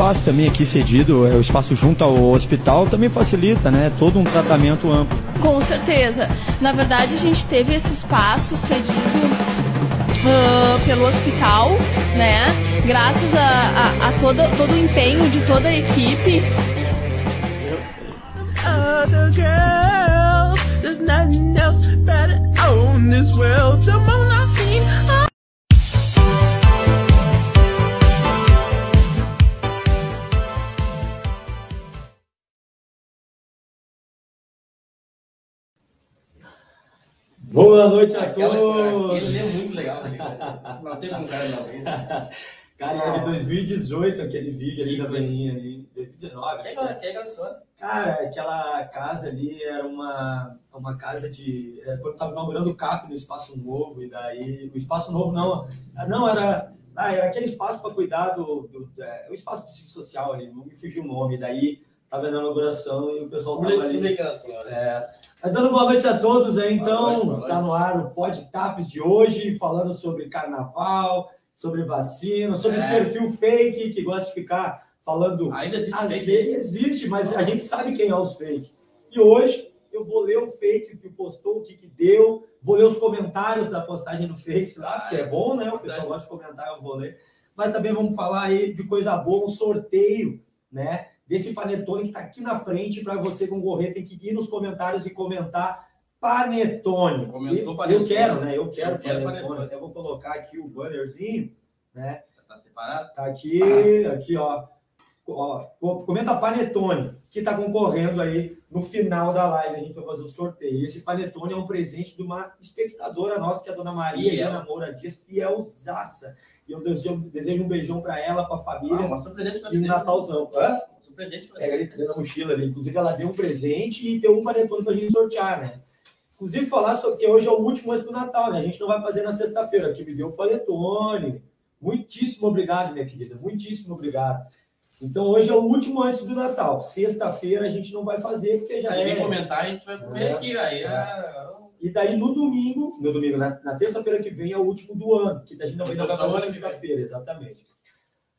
espaço também aqui cedido, é, o espaço junto ao hospital também facilita, né? Todo um tratamento amplo. Com certeza. Na verdade, a gente teve esse espaço cedido uh, pelo hospital, né? Graças a, a, a todo, todo o empenho de toda a equipe. Boa noite a Aquela, todos! aquele é muito legal. né? Não tem como cara não. Cara, é de 2018 aquele vídeo ali da Beninha ali. 2019. Quem é acho que quem é aquela senhora? Cara, aquela casa ali era uma, uma casa de. é, quando estava inaugurando o CAP no Espaço Novo, e daí. O Espaço Novo não. Não, era. Ah, era aquele espaço para cuidar do. do é, o espaço do ciclo social ali, não me fugiu o nome. Daí estava na inauguração e o pessoal estava lembro ali. aquela senhora. É, Mas dando boa noite a todos aí, então. noite, está no ar o Pod de hoje, falando sobre carnaval, sobre vacina, sobre É. perfil fake que gosta de ficar falando. Ainda existe Às fake. vezes existe, mas a gente sabe quem é os fake. E hoje eu vou ler o fake que postou, o que, que deu, vou ler os comentários da postagem no Face lá, porque é bom, né? O pessoal gosta de comentar, eu vou ler. Mas também vamos falar aí de coisa boa, um sorteio, né? Desse panetone que está aqui na frente para você concorrer, tem que ir nos comentários e comentar panetone. Comentou E- panetone. Eu quero, né? Eu quero, Eu quero panetone. panetone. Até vou colocar aqui o bannerzinho, né? Tá separado? Tá aqui, aqui, ó. ó co- comenta Panetone, que está concorrendo aí no final da live. A gente vai fazer o sorteio. Esse Panetone é um presente de uma espectadora nossa, que é a dona Maria Fiel. Helena Moura Dias, fielzaça. E eu desejo, desejo um beijão para ela, para a família Ah, o presente pra e um. Natalzão. Hã? O presente pra Pega ali que tem na mochila ali. Inclusive, ela deu um presente e deu um panetone pra gente sortear, né? Inclusive, falar sobre que hoje é o último antes do Natal, né? A gente não vai fazer na sexta-feira, que me deu o panetone. Muitíssimo obrigado, minha querida. Muitíssimo obrigado. Então, hoje é o último antes do Natal. Sexta-feira a gente não vai fazer, porque já Se é. comentar, a gente vai comer É. aqui. Aí é... E daí, no domingo, no domingo, na, na terça-feira que vem é o último do ano, que a gente não vai, vem. sexta-feira, exatamente.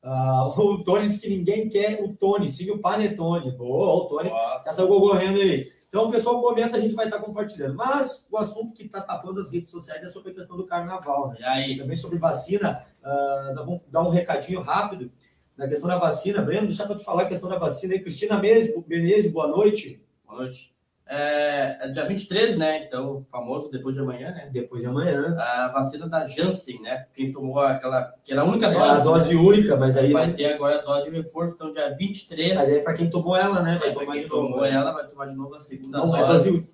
Ah, o Tony disse que ninguém quer o Tony, sim o Panetone. Boa, o Tony Ó, já saiu concorrendo aí. Então, o pessoal comenta, a gente vai estar compartilhando. Mas o assunto que está tapando as redes sociais é sobre a questão do carnaval, né? E aí? Também sobre vacina, ah, nós vamos dar um recadinho rápido na questão da vacina. Breno, deixa eu te falar a questão da vacina aí. Cristina Menezes boa noite. Boa noite. É, é dia 23, né? Então, famoso depois de amanhã, né? Depois de amanhã. A vacina da Janssen, né? Quem tomou aquela. que era a única É dose. a dose única, mas aí Vai né? ter agora a dose de reforço, então dia 23. Mas aí é para quem tomou ela, né? Vai É, tomar quem de novo. tomou né? ela, vai tomar de novo a segunda Não é dose.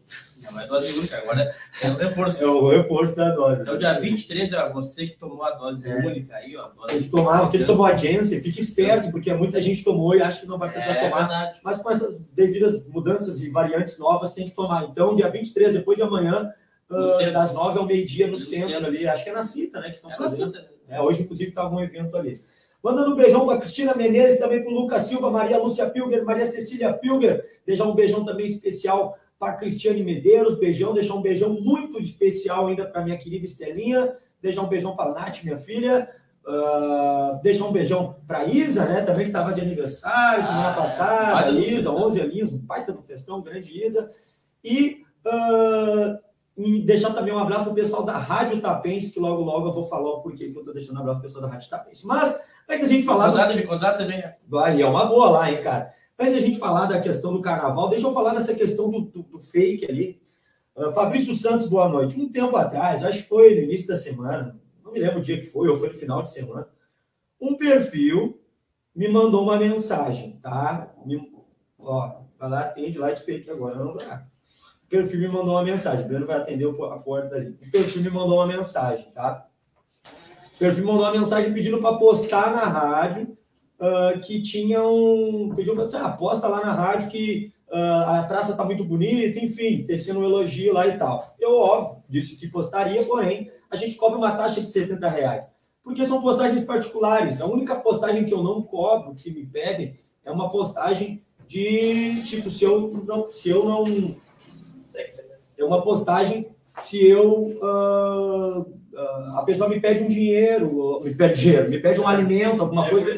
Dose Não é dose única, agora é o reforço. É o reforço da dose. Então, dia 23, ó, você que tomou a dose É. única aí, ó. a Tem Dose... que tomar, você que tomou a Janssen, fique esperto, porque muita gente tomou e acha que não vai precisar É tomar. verdade. Mas com essas devidas mudanças e variantes novas, tem que tomar. Então, dia 23, depois de amanhã, ah, centro. das 9 ao meio-dia, no, No centro, centro. ali. Acho que é na Cita, né? Que estão É na fazendo. cinta. É, hoje, inclusive, estava um evento ali. Mandando um beijão para Cristina Menezes, também para o Lucas Silva, Maria Lúcia Pilger, Maria Cecília Pilger. Deixar um beijão também especial para Cristiane Medeiros. Beijão, deixar um beijão muito especial ainda para minha querida Estelinha. Deixar um beijão para a Nath, minha filha. Ah, deixar um beijão para Isa, né? Também que estava de aniversário semana Ah, passada. do Isa, festão. 11 aninhos, um baita no festão, grande Isa. E, ah, e deixar também um abraço pro pessoal da Rádio Tapense, que logo logo eu vou falar o porquê que eu tô deixando um abraço pro pessoal da Rádio Tapense. Mas, antes da gente falar. do- Contrato, me contrata também. Aí é uma boa lá, hein, cara. Antes da gente falar da questão do carnaval, deixa eu falar dessa questão do, do- do fake ali. Ah, Fabrício Santos, boa noite. Um tempo atrás, acho que foi no início da semana, não me lembro o dia que foi, ou foi no final de semana, um perfil me mandou uma mensagem, tá? Me- ó, vai lá, atende lá, te fake agora, não dá. O perfil me mandou uma mensagem, o Breno vai atender a porta ali. O perfil me mandou uma mensagem, tá? O perfil mandou uma mensagem pedindo para postar na rádio ah, que tinha um. Pediu para você, ah, posta lá na rádio que ah, a praça está muito bonita, enfim, tecendo um elogio lá e tal. Eu, óbvio, disse que postaria, porém, a gente cobra uma taxa de 70 reais. Porque são postagens particulares. A única postagem que eu não cobro, que me pedem, é uma postagem de tipo, se eu não. Se eu não é uma postagem se eu ah, a pessoa me pede um dinheiro, me pede dinheiro, me pede um alimento, alguma É, coisa.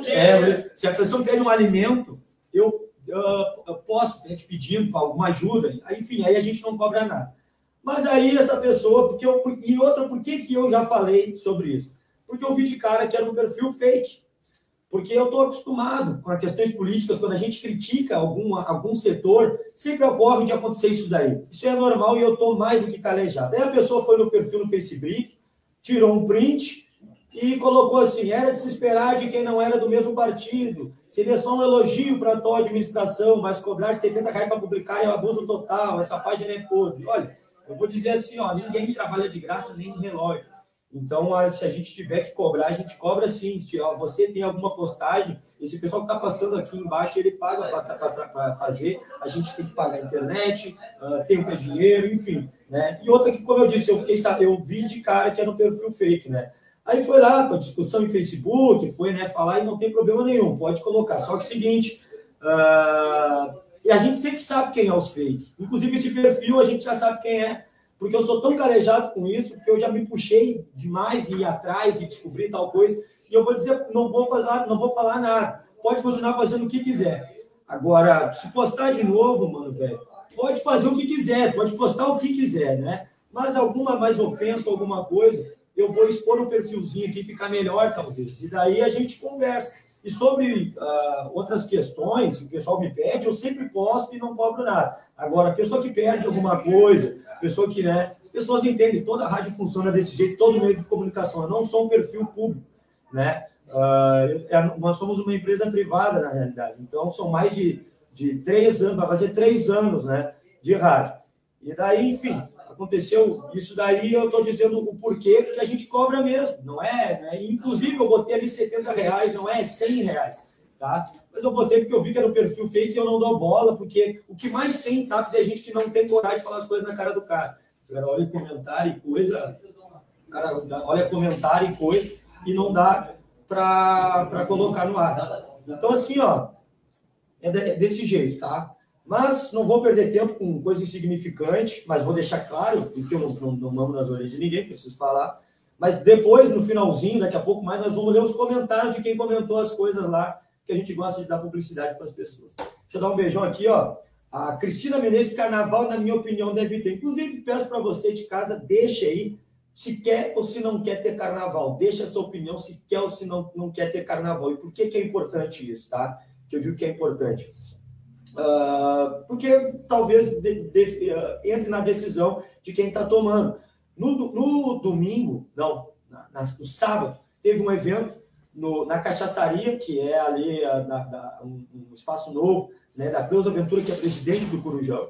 dinheiro, né? É, se a pessoa me pede um alimento, eu, ah, eu posso estar te pedindo para alguma ajuda, enfim, aí a gente não cobra nada. Mas aí essa pessoa, porque eu, e outra, por que, que eu já falei sobre isso? Porque eu vi de cara que era um perfil fake. Porque eu estou acostumado com as questões políticas, quando a gente critica algum, algum setor, sempre ocorre de acontecer isso daí. Isso é normal e eu estou mais do que calejado. Aí a pessoa foi no perfil no Facebook, tirou um print e colocou assim: era de se esperar de quem não era do mesmo partido. Seria só um elogio para a tua administração, mas cobrar 70 reais para publicar é um abuso total. Essa página é podre. Olha, eu vou dizer assim: ó, ninguém trabalha de graça nem no relógio. Então, se a gente tiver que cobrar, a gente cobra sim. Você tem alguma postagem, esse pessoal que está passando aqui embaixo, ele paga para fazer. A gente tem que pagar a internet, ah, tempo é dinheiro, enfim. Né? E outra que, como eu disse, eu fiquei sa- eu vi de cara que era um perfil fake, né? Aí foi lá para discussão em Facebook, foi né, falar e não tem problema nenhum, pode colocar. Só que o seguinte, ah, e a gente sempre sabe quem é os fake. Inclusive esse perfil a gente já sabe quem é, porque eu sou tão calejado com isso, que eu já me puxei demais e ir atrás e descobrir tal coisa. E eu vou dizer, não vou fazer, não vou falar nada. Pode continuar fazendo o que quiser. Agora, se postar de novo, mano, velho, pode fazer o que quiser, pode postar o que quiser, né? Mas alguma mais ofensa, alguma coisa, eu vou expor um perfilzinho aqui, ficar melhor, talvez. E daí a gente conversa. E sobre ah, outras questões, que o pessoal me pede, eu sempre posto e não cobro nada. Agora, pessoa que perde alguma coisa, pessoa que, né? As pessoas entendem, toda a rádio funciona desse jeito, todo meio de comunicação. Eu não sou um perfil público, né? É- nós somos uma empresa privada, na realidade. Então, são mais de, de três anos, vai fazer três anos, né? De rádio. E daí, enfim, aconteceu isso daí, eu estou dizendo o porquê, porque a gente cobra mesmo, não é? Né? Inclusive, eu botei ali 70 reais, não é 100 reais, tá? Mas eu botei porque eu vi que era um perfil fake e eu não dou bola, porque o que mais tem em TAPS é gente que não tem coragem de falar as coisas na cara do cara. O cara olha comentário e coisa, o cara olha comentário e coisa, e não dá para colocar no ar. Então, assim, ó, é, é desse jeito, tá? Mas não vou perder tempo com coisa insignificante, mas vou deixar claro, porque eu não, não, não mamo nas orelhas de ninguém, preciso falar. Mas depois, no finalzinho, daqui a pouco mais, nós vamos ler os comentários de quem comentou as coisas lá, que a gente gosta de dar publicidade para as pessoas. Deixa eu dar um beijão aqui, ó. A Cristina Menezes, carnaval, na minha opinião, deve ter. Inclusive, peço para você de casa, deixa aí se quer ou se não quer ter carnaval. Deixa essa opinião se quer ou se não, não quer ter carnaval. E por que, que é importante isso, tá? Que eu digo que é importante. Ah, porque talvez de- de- ah, entre na decisão de quem está tomando. No, no domingo, não, na- na- no sábado, teve um evento no- na Cachaçaria, que é ali ah, na- na- um, um espaço novo, né, da Cleusa Ventura, que é presidente do Corujão.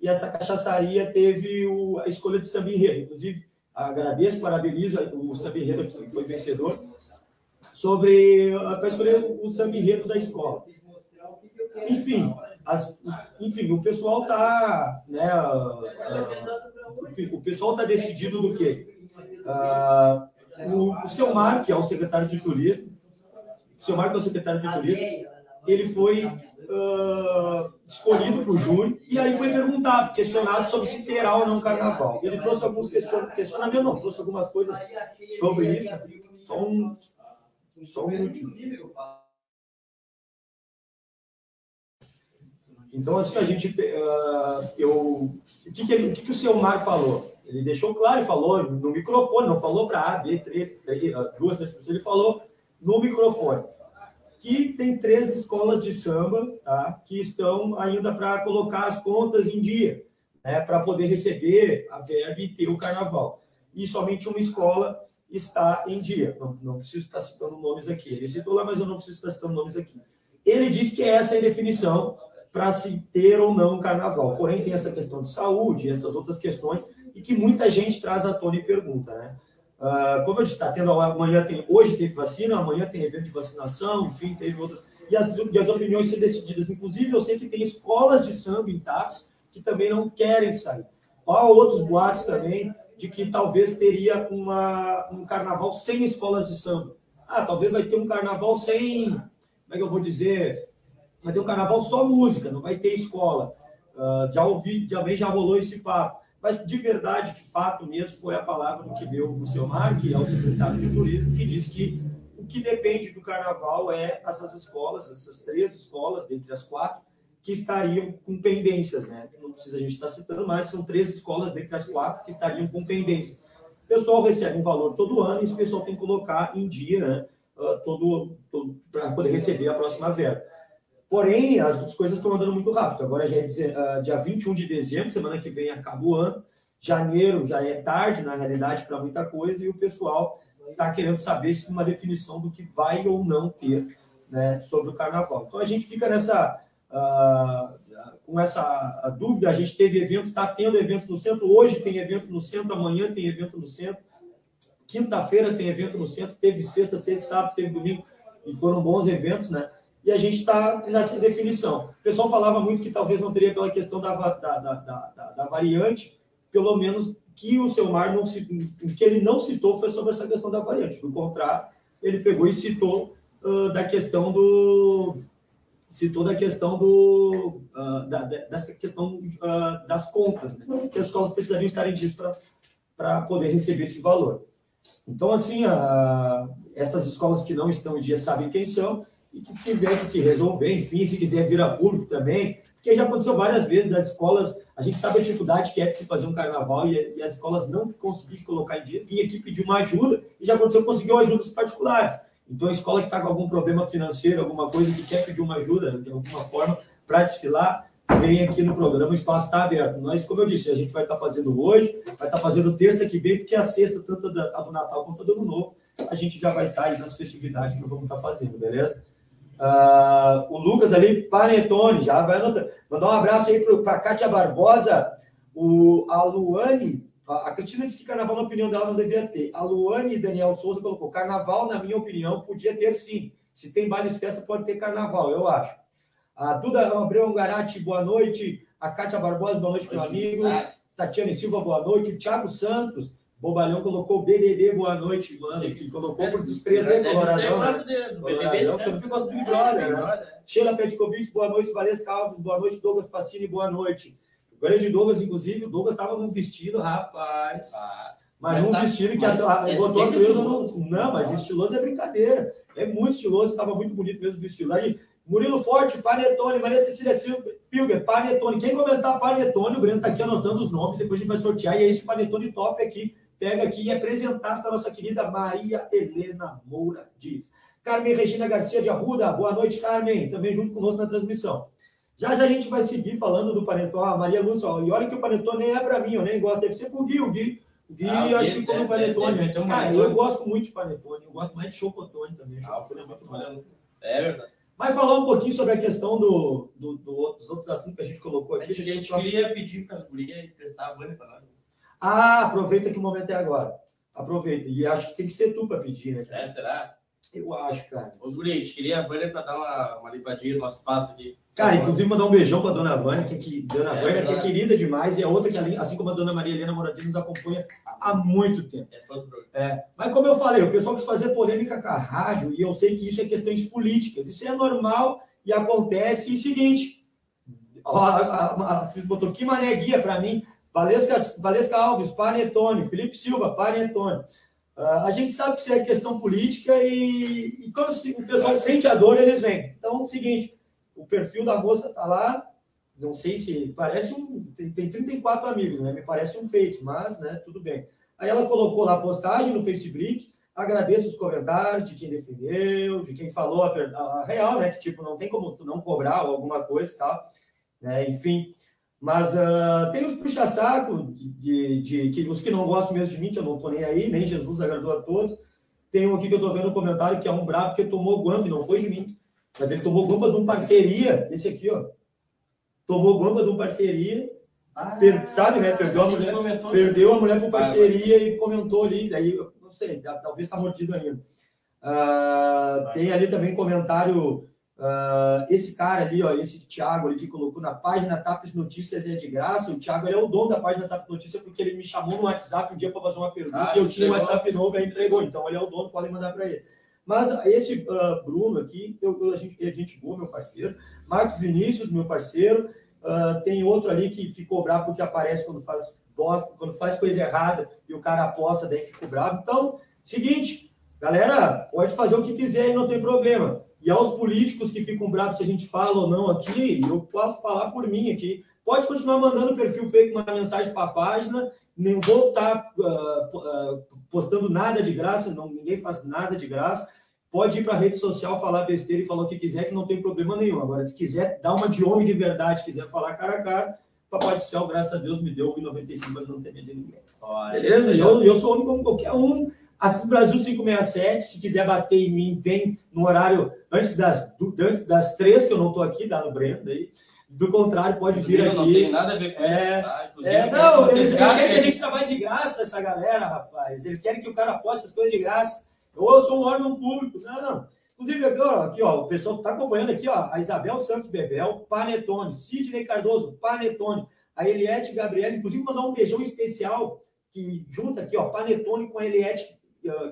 E essa cachaçaria teve o- a escolha de samba enredo. Inclusive, agradeço, parabenizo o samba enredo que foi vencedor, sobre para escolher o samba enredo da escola. Enfim, as- enfim, o pessoal está, né, enfim, o pessoal está decidido do quê? Ah, o, o seu Mar, que é o secretário de turismo, o seu Mar, que é o secretário de turismo, ele foi ah, escolhido para o júri e aí foi perguntado, questionado sobre se terá ou não carnaval. Ele trouxe alguns question- questionamentos, não, trouxe algumas coisas sobre isso. Só um, só um minutinho. Então, assim, a gente. ah, eu, o que, que, ele, o que, que o seu Mar falou? Ele deixou claro e falou no microfone, não falou para A, B, três, três, duas, três pessoas, ele falou no microfone que tem três escolas de samba tá, que estão ainda para colocar as contas em dia, né, para poder receber a verba e ter o carnaval. E somente uma escola está em dia. Não, não preciso estar citando nomes aqui. Ele citou lá, mas eu não preciso estar citando nomes aqui. Ele disse que essa é a definição para se ter ou não carnaval. Porém, tem essa questão de saúde, essas outras questões, que muita gente traz à tona e pergunta, né? Ah, como eu disse, está tendo amanhã tem hoje teve vacina, amanhã tem evento de vacinação, enfim, teve outras e as, e as opiniões ser decididas. Inclusive, eu sei que tem escolas de samba em que também não querem sair. Há outros boatos também de que talvez teria uma, um carnaval sem escolas de samba. Ah, talvez vai ter um carnaval sem, como é que eu vou dizer? Vai ter um carnaval só música, não vai ter escola. Ah, já ouvi, bem, já rolou esse papo. Mas de verdade, de fato mesmo, foi a palavra que deu o seu Mar, que é o secretário de turismo, que disse que o que depende do carnaval é essas escolas, essas três escolas, dentre as quatro, que estariam com pendências, né? Não precisa a gente estar citando, mas são três escolas dentre as quatro que estariam com pendências. O pessoal recebe um valor todo ano e esse pessoal tem que colocar em dia, né? Uh, todo, todo para poder receber a próxima verba. Porém, as coisas estão andando muito rápido. Agora já é uh, dia 21 de dezembro, semana que vem acaba o ano. Janeiro já é tarde, na realidade, para muita coisa, e o pessoal está querendo saber se uma definição do que vai ou não ter né, sobre o carnaval. Então a gente fica nessa. Uh, com essa dúvida, a gente teve eventos, está tendo eventos no centro, hoje tem evento no centro, amanhã tem evento no centro, quinta-feira tem evento no centro, teve sexta, teve sábado, teve domingo, e foram bons eventos, né? E a gente está nessa definição. O pessoal falava muito que talvez não teria aquela questão da, da, da, da, variante, pelo menos que o seu Mar não se, que ele não citou foi sobre essa questão da variante. Do contrário, ele pegou e citou uh, da questão do citou da questão do uh, dessa questão uh, das contas, né? que as escolas precisariam estar em dias para poder receber esse valor. Então, assim, essas escolas que não estão em dia sabem quem são e que tiver que te resolver, enfim, se quiser vir a público também, porque já aconteceu várias vezes das escolas, a gente sabe a dificuldade que é de se fazer um carnaval e, e as escolas não conseguiram colocar em dia, vinha aqui pedir uma ajuda e já aconteceu, conseguiu ajudas particulares. Então, a escola que está com algum problema financeiro, alguma coisa que quer pedir uma ajuda de alguma forma para desfilar, vem aqui no programa, o espaço está aberto. Nós, como eu disse, a gente vai estar tá fazendo hoje, vai estar tá fazendo terça que vem, porque a sexta, tanto a do Natal quanto a do Ano Novo, a gente já vai estar tá aí nas festividades que nós vamos estar fazendo, beleza? Uh, o Lucas ali, Panetone, já vai anotando. Mandar um abraço aí para a Kátia Barbosa, o, a Luane, a, a Cristina disse que carnaval, na opinião dela, não devia ter. A Luane e Daniel Souza colocou: carnaval, na minha opinião, podia ter sim. Se tem baile de festa, pode ter carnaval, eu acho. A Duda Abreu Garati, boa noite. A Kátia Barbosa, boa noite, meu amigo. Tatiane Silva, boa noite. O Thiago Santos, Bobalhão colocou BDD, boa noite, mano. Que colocou por dos três, né, Coloradão? Né? Coloradão, que eu fico do Big Brother, né? Sheila Petkovic, boa noite. Valesca Alves, boa noite. Douglas Passini, boa noite. O grande Douglas, inclusive, o Douglas estava num vestido, rapaz. Ah, mas num tá, vestido que a, é botou a não, não, mas estiloso é brincadeira. É muito estiloso, estava muito bonito mesmo o vestido. Aí, Murilo Forte, Panetone, Maria Cecília Silva, Pilger, Panetone. Quem comentar Panetone, o Breno está aqui anotando os nomes, depois a gente vai sortear. E é esse Panetone top aqui pega aqui e apresentar a nossa querida Maria Helena Moura Dias. Carmen Regina Garcia de Arruda, boa noite, Carmen, também junto conosco na transmissão. Já já a gente vai seguir falando do Panetone. Ah, Maria Lúcia, ó, e olha que o Panetone nem é para mim, eu nem gosto, deve ser pro Gui, o Gui. O Gui, ah, acho que come é, Panetone. É, então, cara, eu gosto muito de Panetone, eu gosto mais de Chocotone também. Ah, Chocotone é muito bom. É verdade. Mas falar um pouquinho sobre a questão do, do, do, dos outros assuntos que a gente colocou aqui. A gente, a gente queria pedir para as gurias emprestar a Vânia para nós. Ah, aproveita que o momento é agora. Aproveita. E acho que tem que ser tu para pedir, né? É, será? Eu acho, cara. Ô, Guri, a gente queria a Vânia para dar uma, uma limpadinha no nosso espaço aqui. Cara, inclusive mandar um beijão para dona Vânia, que, que, dona é, Vânia, que é querida demais, e é outra que, assim como a dona Maria Helena Moradinho, nos acompanha há muito tempo. É, é, mas como eu falei, o pessoal quis fazer polêmica com a rádio, e eu sei que isso é questões políticas. Isso é normal e acontece. E seguinte, ó, a, a, a, botou que mané guia para mim. Valesca, Valesca Alves, Panetone, Felipe Silva, Panetone. Uh, a gente sabe que isso é questão política e, e quando o pessoal sente a dor, eles vêm. Então, é o seguinte, o perfil da moça está lá, não sei se parece um. Tem, tem 34 amigos, né? Me parece um fake, mas né, tudo bem. Aí ela colocou lá a postagem no Facebook, agradeço os comentários de quem defendeu, de quem falou a, a real, né? Que tipo, não tem como não cobrar alguma coisa e tal. Né? Enfim. Mas uh, tem os puxa-saco, de, de, de, os que não gostam mesmo de mim, que eu não estou nem aí, nem Jesus agradou a todos. Tem um aqui que eu estou vendo no comentário que é um brabo que tomou guampa, e não foi de mim, mas ele tomou guampa de um parceria, esse aqui, ó. Tomou guampa de um parceria, ah, per, sabe, né? Perdeu a, a mulher, perdeu a mulher por parceria ah, e comentou ali, daí, não sei, talvez está mordido ainda. Uh, tem ali também comentário Uh, esse cara ali, ó, esse Thiago ali que colocou na página Tapes Notícias é de graça. O Thiago é o dono da página Tapes Notícias porque ele me chamou no WhatsApp um dia para fazer uma pergunta ah, e eu tinha um WhatsApp novo e entregou. Então ele é o dono, podem mandar para ele. Mas esse uh, Bruno aqui, eu, a, gente, a gente boa, meu parceiro. Marcos Vinícius, meu parceiro. Uh, tem outro ali que ficou bravo porque aparece quando faz quando faz coisa errada e o cara aposta, daí fica bravo. Então, seguinte, galera, pode fazer o que quiser e não tem problema. E aos políticos que ficam bravos se a gente fala ou não aqui, eu posso falar por mim aqui. Pode continuar mandando perfil fake, mandar mensagem para a página. Nem vou estar uh, uh, postando nada de graça, não, ninguém faz nada de graça. Pode ir para a rede social falar besteira e falar o que quiser, que não tem problema nenhum. Agora, se quiser dar uma de homem de verdade, quiser falar cara a cara, Papai do Céu, graças a Deus, me deu 1,95 para não ter medo de ninguém. Olha, Beleza? Eu, eu sou homem como qualquer um. Assis Brasil 567, se quiser bater em mim, vem no horário antes das, do, antes das três, que eu não estou aqui, dá no Breno aí. Do contrário, pode vir aqui. Não tem nada a ver com é, isso, tá? É, não, eles, eles querem que a gente trabalhe de graça, essa galera, rapaz. Eles querem que o cara poste as coisas de graça. Eu sou um órgão público. Não, não. Inclusive, aqui, ó, aqui, ó o pessoal que está acompanhando aqui, ó, a Isabel Santos Bebel, Panetone, Sidney Cardoso, Panetone, a Eliette Gabriela, inclusive mandar um beijão especial que junta aqui, ó, Panetone com a Eliette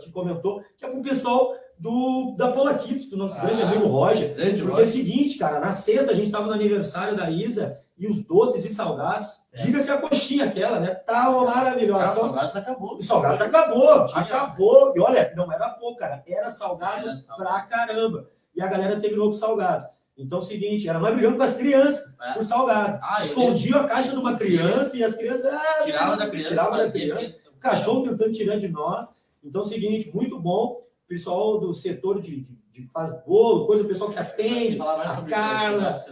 que comentou, que é com o pessoal do, da Polaquito, do nosso ah, grande amigo Roger. Grande Porque Roger. é o seguinte, cara, na sexta a gente estava no aniversário da Isa e os doces e salgados, é. diga-se a coxinha aquela, né? Tava maravilhosa. Salgados acabou. Os salgados acabou, Tinha. acabou. E olha, não era pouco, cara, era salgado era pra caramba. E a galera terminou com salgados. Então é o seguinte, era mais brigando com as crianças é. por salgado. Ah, Escondia a caixa de uma criança e as crianças. Ah, tirava da criança. Tirava da criança. O cachorro tentando tirar de nós. Então é o seguinte, muito bom. Pessoal do setor de, de, de faz bolo, coisa, o pessoal que atende, a Carla.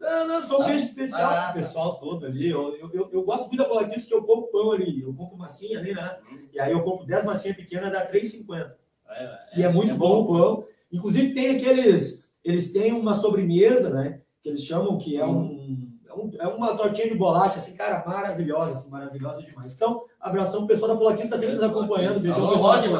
Não, não, só um beijo especial ah, pro pessoal todo ali. Eu, eu, eu, eu gosto muito da Bolaquice que eu compro pão ali. Eu compro massinha ali, né? E aí eu compro 10 massinhas pequenas, dá 3,50. É, é, e é muito é bom o pão. Inclusive tem aqueles eles têm uma sobremesa, né? Que eles chamam que é um, é, um, é uma tortinha de bolacha, assim, cara, maravilhosa, assim, maravilhosa demais. Então, abração, o pessoal da Polaquita está sempre nos acompanhando. Beijão, Alô, Roger,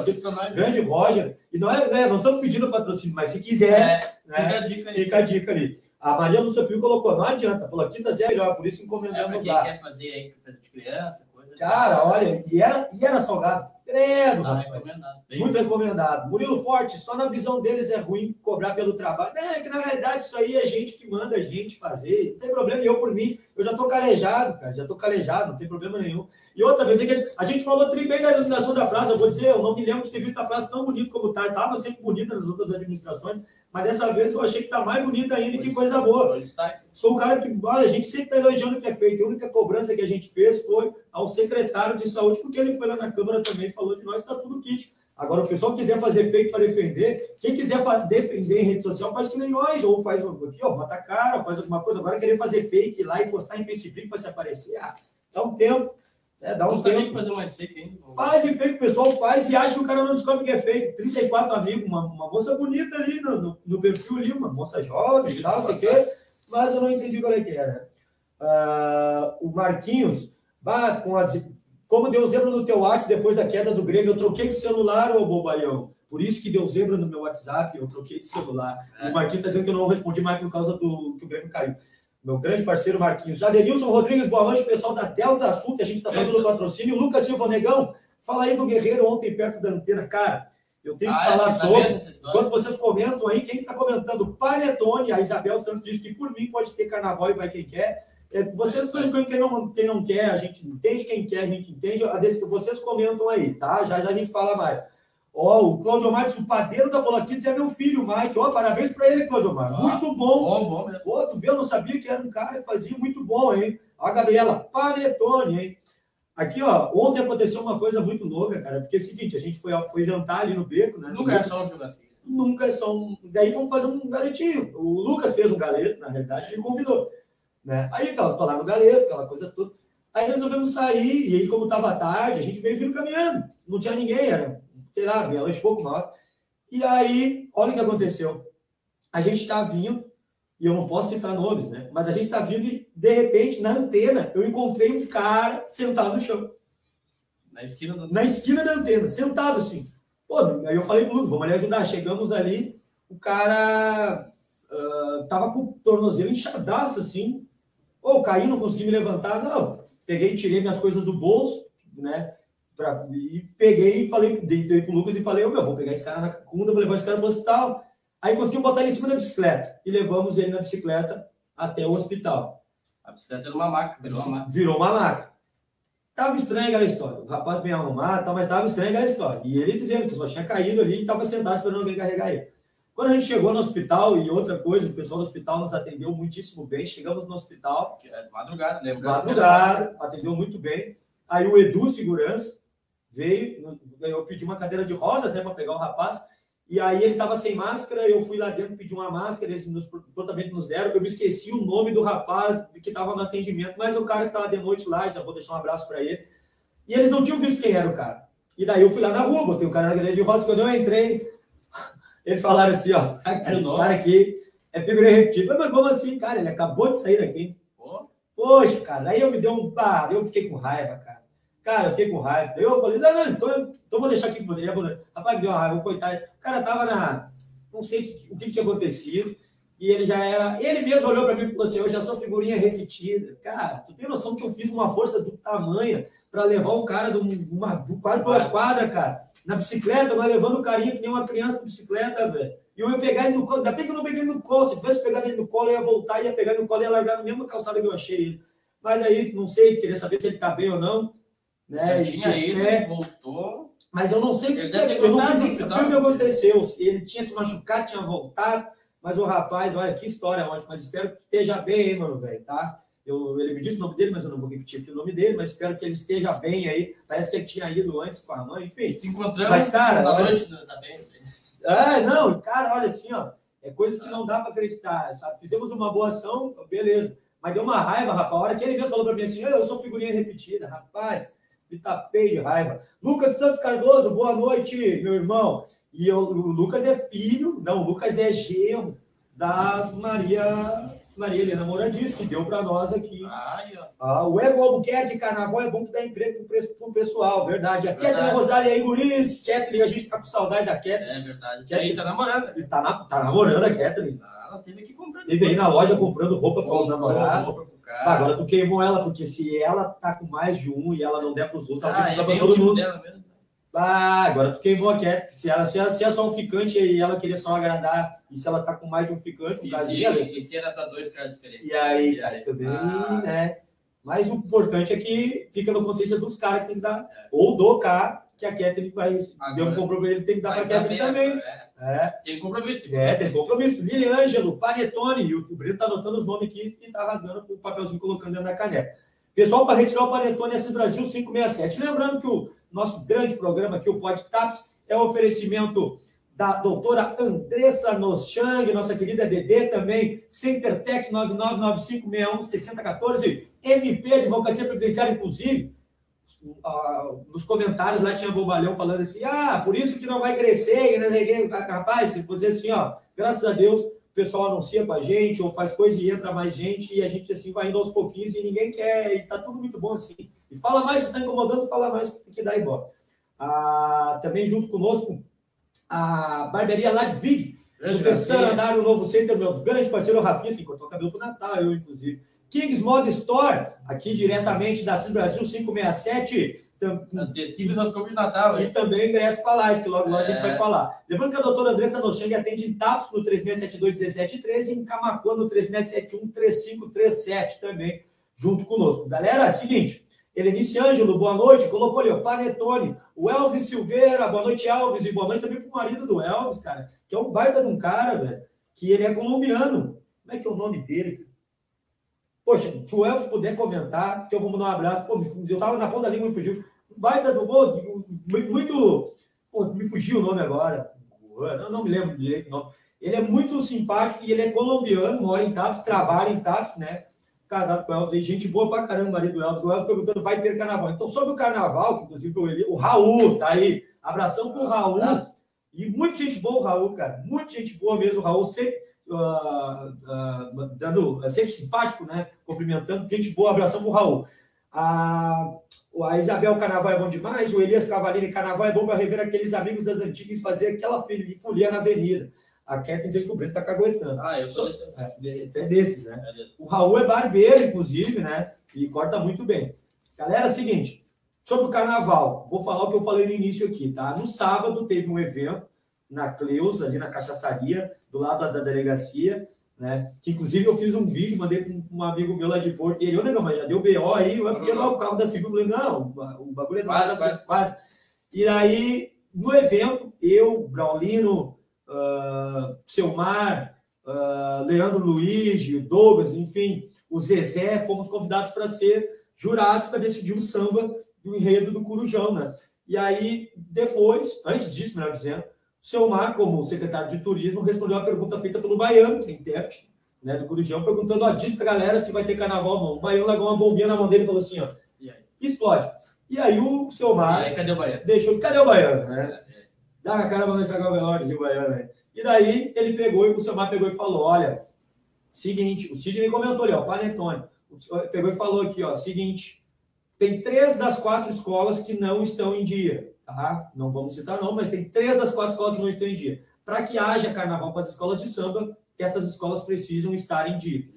grande Roger. E não é, né, não estamos pedindo patrocínio, mas se quiser, é, né, fica, a dica fica a dica ali. A Maria Lúcia Pio colocou, não adianta, a Polaquita é melhor, por isso encomendamos é, lá. quem quer fazer aí, de criança. Cara, olha, e era, e era salgado. Credo, ah, recomendado. Muito recomendado. Murilo Forte, só na visão deles é ruim cobrar pelo trabalho. É que na realidade isso aí é gente que manda a gente fazer. Não tem problema, eu por mim, eu já tô calejado, cara, já tô calejado, não tem problema nenhum. E outra vez, é que a gente falou bem da iluminação da praça, eu vou dizer, eu não me lembro de ter visto a praça tão bonita como tá, estava sempre bonita nas outras administrações, mas dessa vez eu achei que tá mais bonita ainda, que coisa boa. Sou o cara que, olha, a gente sempre está elogiando o que é feito. A única cobrança que a gente fez foi ao secretário de saúde, porque ele foi lá na Câmara também e falou de nós, está tudo kit. Agora, o pessoal quiser fazer fake para defender, quem quiser defender em rede social, faz que nem nós, ou faz aqui, ó, bota a cara, faz alguma coisa. Agora, querer fazer fake lá e postar em Facebook para se aparecer, ah, dá um tempo. É, dá um não tempo. fazer mais fake ainda. Faz de fake, o pessoal faz e acha que o cara não descobre que é fake. 34 amigos, uma, uma moça bonita ali no, no, no, perfil ali, uma moça jovem e tal, sei que, mas eu não entendi qual é que era. Uh, o Marquinhos, bah, com as, como deu zebra no teu WhatsApp depois da queda do Grêmio, eu troquei de celular, ô bobaião. Por isso que deu zebra no meu WhatsApp, eu troquei de celular. É. O Marquinhos está dizendo que eu não respondi mais por causa do que o Grêmio caiu meu grande parceiro Marquinhos. Adenilson Rodrigues, boa noite, pessoal da Delta Sul, que a gente está fazendo o patrocínio. Lucas Silva Negão, fala aí do Guerreiro ontem perto da antena. Cara, eu tenho que ah, falar sobre. Enquanto vocês comentam aí, quem está comentando? Panetone, a Isabel Santos diz que por mim pode ter carnaval e vai quem quer. É, vocês, é quem, não, quem não quer, a gente entende, quem quer, a gente entende. A desse, vocês comentam aí, tá? Já já a gente fala mais. Ó, oh, o Claudio Marques, o padeiro da Bola Kids é meu filho, Mike. Ó, oh, parabéns para ele, Claudio Marques. Ah, muito bom. Bom, bom mesmo. Pô, tu vê, eu não sabia que era um cara que fazia muito bom, hein? A Gabriela Panetone, hein? Aqui, ó, ontem aconteceu uma coisa muito louca, cara, porque é o seguinte, a gente foi, foi jantar ali no beco, né? Nunca é só um churrasquinho. Nunca é só um... Daí fomos fazer um galetinho. O Lucas fez um galeto, na realidade, ele convidou. Né? Aí, tá, lá no galeto, aquela coisa toda. Aí resolvemos sair, e aí, como tava tarde, a gente veio vindo caminhando. Não tinha ninguém, era sei lá, meia-noite, pouco hora. E aí, olha o que aconteceu. A gente está vindo, e eu não posso citar nomes, né? Mas a gente está vindo e, de repente, na antena, eu encontrei um cara sentado no chão. Na esquina da, na esquina da antena, sentado assim. Pô, aí eu falei pro Lucas, vamos ali ajudar. Chegamos ali, o cara uh, tava com o tornozelo inchadaço assim. Ou oh, caí, não consegui me levantar. Não, peguei, tirei minhas coisas do bolso, né? Pra, e peguei e falei, dei, dei pro Lucas e falei, ô meu, vou pegar esse cara na cunda, vou levar esse cara pro hospital. Aí conseguimos botar ele em cima da bicicleta e levamos ele na bicicleta até o hospital. A bicicleta era uma maca, virou uma maca. Virou uma maca. Tava estranha aquela história. O rapaz bem arrumado, tá, mas tava estranha aquela história. E ele dizendo que só tinha caído ali e tava sentado esperando alguém carregar ele. Quando a gente chegou no hospital, e outra coisa, o pessoal do hospital nos atendeu muitíssimo bem. Chegamos no hospital. Que é madrugada, lembra? Madrugada, atendeu muito bem. Aí o Edu Segurança veio, eu pedi uma cadeira de rodas, né, para pegar o rapaz. E aí ele estava sem máscara, eu fui lá dentro pedir uma máscara, eles nos, prontamente nos deram. Eu me esqueci o nome do rapaz que estava no atendimento, mas o cara que estava de noite lá, já vou deixar um abraço para ele. E eles não tinham visto quem era o cara. E daí eu fui lá na rua, botei o cara na cadeira de rodas. Quando eu entrei, eles falaram assim: ó, aqui, esse cara aqui é figura repetida. Mas como assim, cara? Ele acabou de sair daqui. Poxa, cara, aí eu me deu um. Pá, eu fiquei com raiva, cara. Cara, eu fiquei com raiva. Eu falei, não, não, então, então vou deixar aqui com você. Rapaz, deu uma raiva, coitado. O cara tava na. Não sei o que, que tinha acontecido. E ele já era. Ele mesmo olhou para mim e falou assim: eu já sou figurinha repetida. Cara, tu tem noção que eu fiz uma força do tamanho para levar o cara de uma, quase duas quadras, cara. Na bicicleta, nós levando o carinha que nem uma criança na bicicleta, velho. E eu ia pegar ele no colo. Ainda bem que eu não peguei ele no colo. Se eu tivesse pegado ele no colo, eu ia voltar, ia pegar ele no colo e ia largar na mesma calçada que eu achei ele. Mas aí, não sei, queria saber se ele tá bem ou não. Né? Já tinha ido, é, voltou. Mas eu não sei o que, Ele ter eu não o que aconteceu. Ele tinha se machucado, tinha voltado. Mas o rapaz, olha que história ótima. Mas espero que esteja bem aí, mano, velho, tá? Eu, ele me disse o nome dele, mas eu não vou repetir aqui o nome dele, mas espero que ele esteja bem aí. Parece que ele tinha ido antes com a mãe, enfim. Se encontramos Mas, cara, na noite da da bem. É, não, cara, olha assim, ó. É coisas que não dá para acreditar, sabe? Fizemos uma boa ação, beleza. Mas deu uma raiva, rapaz. A hora que ele mesmo falou para mim assim, "Ah, eu sou figurinha repetida, rapaz. Me tapei de raiva. Lucas Santos Cardoso, boa noite, meu irmão. E eu, o Lucas é filho, não, o Lucas é genro da Maria Maria Helena Moradiz, que deu para nós aqui. Ai. Ah, o Ego Albuquerque, carnaval é bom que dá emprego para o pessoal, verdade. A Verdade. Kathleen Rosália aí, Guris. Kathleen, a gente tá com saudade da Kathleen. É verdade. E aí tá namorando. E tá, na- tá namorando a Kathleen. Ah, Ela teve que comprar. Teve aí na loja comprando roupa para o namorado. Cara. Agora tu queimou ela, porque se ela tá com mais de um e ela não der pros outros, ela Ah, tem que é o todo mundo. dela mesmo. Ah, agora tu queimou a Kathleen. Se ela, se, ela, se é só um ficante e ela queria só agradar, e se ela tá com mais de um ficante, um E casinho, se, ela- e se era pra dois caras diferentes? E aí, E cara, aí? também, Ah. né? Mas o importante é que fica na consciência dos caras que tem que dar, É. ou do cara, que a Kathleen vai, Agora- deu um compromisso, ele tem que dar Kathleen tá bem, também. é. É. Tem compromisso. tem É, tem compromisso. Lili Ângelo, Panetone, e o Brito tá anotando os nomes aqui e tá rasgando o papelzinho colocando dentro da caneca. Pessoal, para retirar o Panetone S Brasil 567. Lembrando que o nosso grande programa aqui, o Pod Taps, é um oferecimento da doutora Andressa Noschang, nossa querida Dedê também, CenterTech 9995616014, MP Advocacia Previdenciária, inclusive, ah, nos comentários lá tinha bobalhão falando assim, ah, por isso que não vai crescer, e quê. rapaz, vou dizer assim, ó, graças a Deus, o pessoal anuncia com a gente, ou faz coisa e entra mais gente, e a gente assim vai indo aos pouquinhos, e ninguém quer, e tá tudo muito bom assim. E fala mais, se tá incomodando, fala mais, que dar embora. Ah, também junto conosco, a barbearia Ladvig, no terceiro andar, no novo centro, meu grande parceiro Rafinha, que cortou o cabelo pro Natal, eu, inclusive. Kings Mod Store, aqui diretamente da CIS Brasil 567. tam- Antecipe de Natal, E hein? também ingresso para a live, que logo, logo a gente É. vai falar. Lembrando que a doutora Andressa Nochang atende em TAPS no 3672-1713 e em Camacuã no 3671-3537 também, junto conosco. Galera, é o seguinte, Helenice Ângelo, boa noite, colocou ali, ó, Panetone, o Elvis Silveira, boa noite, Elvis, e boa noite também pro marido do Elvis, cara, que é um baita de um cara, velho, que ele é colombiano. Como é que é o nome dele? Poxa, se o Elvis puder comentar, que eu vou mandar um abraço, pô, eu tava na ponta da língua e me fugiu. Baita do pô, muito, muito pô, me fugiu o nome agora. Eu não me lembro direito o nome. Ele é muito simpático e ele é colombiano, mora em Tapos, trabalha em Tapos, né? Casado com o Elvis, gente boa pra caramba, marido do Elvis. O Elvis perguntando, vai ter carnaval. Então, sobre o carnaval, que inclusive o, Eli- o Raul tá aí. Abração pro Raul. E muita gente boa o Raul, cara. Muita gente boa mesmo. O Raul sempre ah, ah, dando, sempre simpático, né? Cumprimentando. Gente boa, abração pro Raul. A, a Isabel Carnaval é bom demais. O Elias Cavalini Carnaval é bom para rever aqueles amigos das antigas e fazer aquela filha- folia na avenida. A Kathleen diz que o Breno tá caguetando. Ah, eu sou esse. É, é desses, né? O Raul é barbeiro, inclusive, né? E corta muito bem. Galera, é seguinte, sobre o carnaval, vou falar o que eu falei no início aqui, tá? No sábado teve um evento na Cleusa, ali na cachaçaria, do lado da, delegacia, né? Que inclusive eu fiz um vídeo, mandei para um amigo meu lá de Porto, e ele, ô negão, mas já deu BO aí, é porque lá o carro da Civil, eu falei, não, o bagulho é Quase, nada, quase. E aí, no evento, eu, Braulino, uh, Selmar, uh, Leandro Luiz, o Douglas, enfim, o Zezé, fomos convidados para ser jurados para decidir o samba do enredo do Curujão, né? E aí, depois, antes disso, melhor dizendo, o Selmar, como secretário de turismo, respondeu a pergunta feita pelo Baiano, que é intérprete né, do Curujão, perguntando, ó, diz pra galera se vai ter carnaval ou não. O Baiano largou uma bombinha na mão dele e falou assim, ó, E explode. E aí o E Selmar aí, cadê o Bahia? deixou, cadê o Baiano, né? Dá na cara pra não estragar o velório, dizia o Baiano, né? E daí ele pegou, e o Selmar pegou e falou, olha, seguinte, o Sidney comentou ali, ó, Panetone, pegou e falou aqui, ó, seguinte, tem três das quatro escolas que não estão em dia, tá? Não vamos citar não, mas tem três das quatro escolas que não estão em dia. Para que haja carnaval para as escolas de samba, essas escolas precisam estar em dia.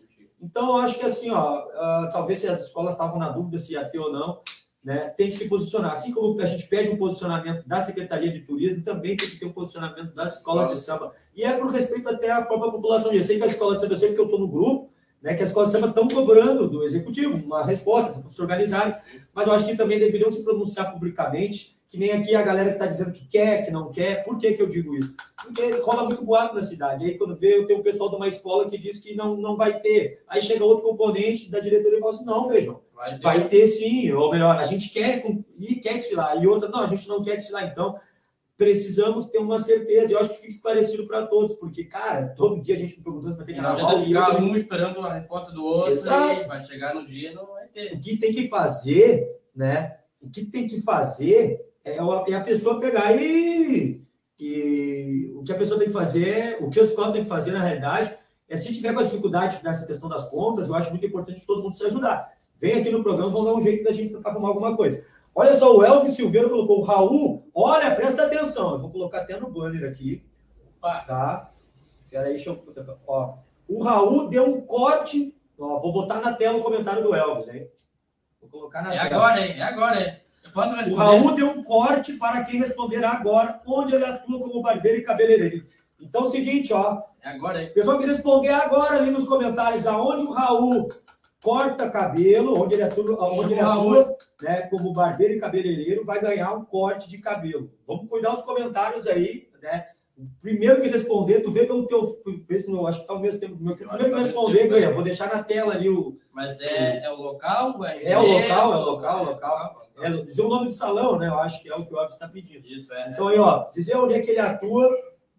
Então, eu acho que assim, ó, ah, talvez se as escolas estavam na dúvida se ia ter ou não, né, tem que se posicionar. Assim como a gente pede um posicionamento da Secretaria de Turismo, também tem que ter um posicionamento das escolas de samba. E é por respeito até à própria população. Eu sei que a escola de samba, eu sei porque eu estou no grupo, né, que as escolas de samba estão cobrando do executivo uma resposta para se organizarem, mas eu acho que também deveriam se pronunciar publicamente, que nem aqui a galera que está dizendo que quer, que não quer. Por que, que eu digo isso? Porque rola muito boato na cidade. Aí quando vê, eu tenho um pessoal de uma escola que diz que não, não vai ter. Aí chega outro componente da diretoria e fala assim, não, vejam, Vai ter. Vai ter sim, ou melhor, a gente quer e quer desfilar, e outra, não, a gente não quer desfilar, então precisamos ter uma certeza. Eu acho que fica esclarecido para todos, porque, cara, todo dia a gente me perguntando se vai ter carnaval e ficar um esperando a resposta do outro Exato. vai chegar no dia e não vai ter. o que tem que fazer, né? O que tem que fazer é a, é a pessoa pegar e, e o que a pessoa tem que fazer, o que a escola tem que fazer na realidade é se tiver com dificuldade nessa questão das contas, eu acho muito importante todo mundo se ajudar. Vem aqui no programa, vamos dar um jeito da gente arrumar alguma coisa. Olha só, o Elvis Silveira colocou o Raul. Olha, presta atenção. Eu vou colocar até no banner aqui. Tá? Peraí, deixa eu. Ó, o Raul deu um corte. Ó, vou botar na tela o comentário do Elvis, hein? Vou colocar na É tela. agora, hein? É agora, hein? Eu? O Raul deu um corte para quem responder agora, onde ele atua como barbeiro e cabeleireiro. Então é o seguinte, ó. É agora, hein? O pessoal que responder agora ali nos comentários aonde o Raul corta cabelo, onde ele atua, onde ele atua né, como barbeiro e cabeleireiro, vai ganhar um corte de cabelo. Vamos cuidar dos comentários aí, né? O primeiro que responder, tu vê pelo teu. não- acho que tá ao mesmo tempo. Meu- Eu primeiro que tá responder ganha. Vou deixar na tela ali o. Mas é, é o local? É, É o local, é o local, é o local. É, dizer o nome do salão, né? Eu acho que é o que o Elvis está pedindo. Isso, é. Então aí, ó, dizer onde é que ele atua,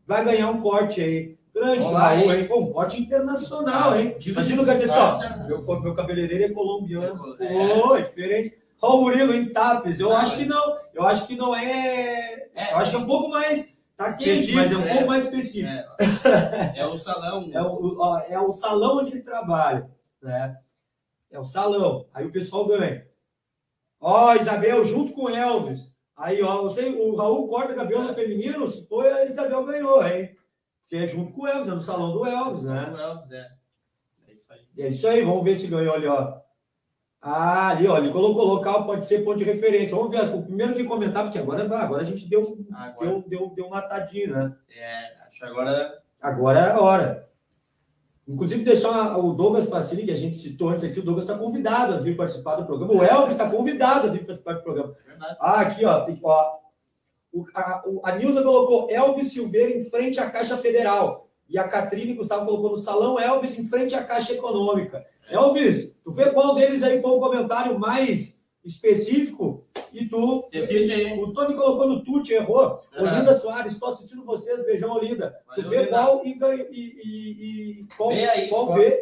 vai ganhar um corte aí. Grande, Olá, hein? hein? Pô, um corte internacional, hein? Diga Imagina o de cara dizer assim, ó, corte, meu, meu cabeleireiro é colombiano. É. Pô, é diferente. Raul Murilo em Tapes. Eu Não, acho é. que não. Eu acho que não é. É. eu acho que é um pouco mais. Tá quente, mas é um é. pouco mais específico. É, é o salão. É o, ó, é o salão onde ele trabalha, né? É o salão. Aí o pessoal ganha. Ó, Isabel, junto com o Elvis. Aí, ó, você, o Raul corta cabelo feminino, se foi a Isabel ganhou, hein? Porque é junto com o Elvis, é no salão do Elvis, né? O Elvis, é. É isso aí. É isso aí, vamos ver se ganhou ali, ó. Ah, ali, ó, ele colocou local, pode ser ponto de referência. Vamos ver, o primeiro que comentar, porque agora, agora a gente deu, Agora, deu, deu, deu matadinho, né? é, acho que agora Agora é a hora. Inclusive, deixar o Douglas Pacini, que a gente citou antes aqui, o Douglas está convidado a vir participar do programa. O Elvis está convidado a vir participar do programa. é verdade. Ah, aqui, ó. Tem, ó o, a, o- a Nilza colocou Elvis Silveira em frente à Caixa Federal. E a Catrine Gustavo colocou no Salão Elvis em frente à Caixa Econômica. Elvis, tu vê qual deles aí foi o comentário mais específico? E tu. Aí. O Tony colocou no Tuti, errou. É. Olinda Soares, estou assistindo vocês, beijão, Olinda. Tu Valeu, vê Olinda. qual e, ganha, e, e, e qual, Vê aí, qual vê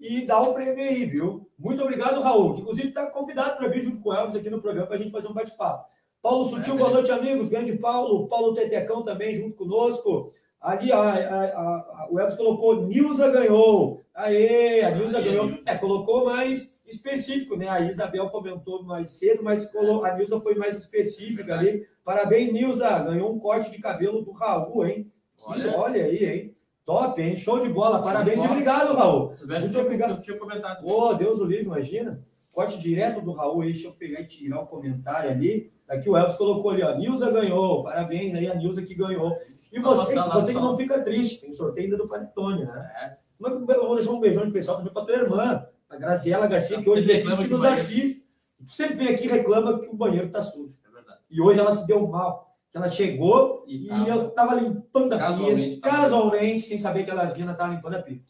e dá o prêmio aí, viu? Muito obrigado, Raul. Inclusive, está convidado para vir junto com o Elvis aqui no programa para a gente fazer um bate-papo. Paulo Sutil, É, boa noite, amigos. Grande Paulo. Paulo Tetecão também junto conosco. Ali, a, a- a- o Elvis colocou Nilza ganhou. Aê, a Nilza Aê, ganhou. É, colocou mais específico, né? A Isabel comentou mais cedo, mas a Nilza foi mais específica ali. Parabéns, Nilza. Ganhou um corte de cabelo do Raul, hein? Que- Olha. olha aí, hein? Top, hein? Show de bola. Parabéns de e bola. obrigado, Raul. Tivesse, Muito obrigado. eu tinha comentado. Ô, Deus o livre, imagina. Corte direto do Raul aí. Deixa eu pegar e tirar o comentário ali. Aqui o Elvis colocou ali, ó. Nilza ganhou. Parabéns aí, a Nilza que ganhou. E Só você, lá você que não fica triste. Tem sorteio ainda do Panetone, né? É. Eu vou deixar um beijão especial também para tua irmã, a Graziela Garcia, que hoje vem aqui que nos banheiro- assiste. Sempre vem aqui e reclama que o banheiro está sujo. É verdade. E hoje ela se deu mal. Que ela chegou E e, tava- eu tava limpando a Casualmente, pia, casualmente, sem saber que ela vinha, tava limpando a pia.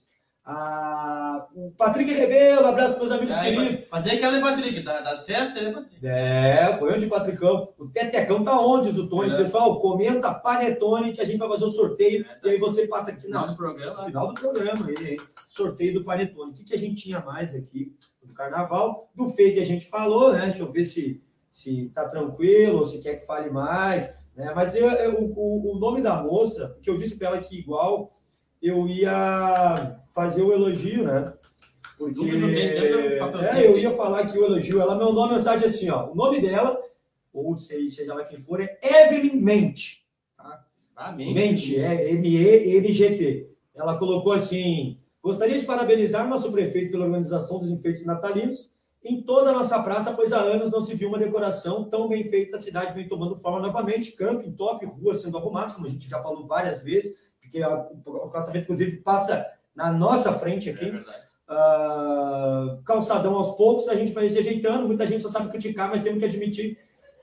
Ah, o Patrick Rebelo, abraço para meus amigos Aí, queridos. Fazer aquela Patrick, dá, dá certo, ele é Patrick. É, banho de Patricão. O Tetecão tá onde, Tony? É. Pessoal, comenta Panetone que a gente vai fazer o sorteio. É, tá. E aí você passa aqui Final na, do programa. no final do programa aí? Sorteio do Panetone. O que, que a gente tinha mais aqui do carnaval? Do fake a gente falou, né? Deixa eu ver se, se tá tranquilo ou se quer que fale mais. Né? Mas eu, eu- o, o nome da moça, que eu disse para ela que igual eu ia fazer o elogio, né? Porque papelzinho é, eu ia falar que o elogio, ela mandou uma mensagem assim, ó. O nome dela, ou seja lá quem for, é Evelyn Mente. Ah, Mente, é M-E-N-G-T. Ela colocou assim: gostaria de parabenizar nosso prefeito pela organização dos enfeites natalinos em toda a nossa praça, pois há anos não se viu uma decoração tão bem feita. A cidade vem tomando forma novamente, camping top, ruas sendo arrumadas, como a gente já falou várias vezes, porque a- o calçamento, inclusive, passa na nossa frente É aqui. verdade. Ah, calçadão aos poucos, a gente vai se ajeitando. Muita gente só sabe criticar, mas temos que admitir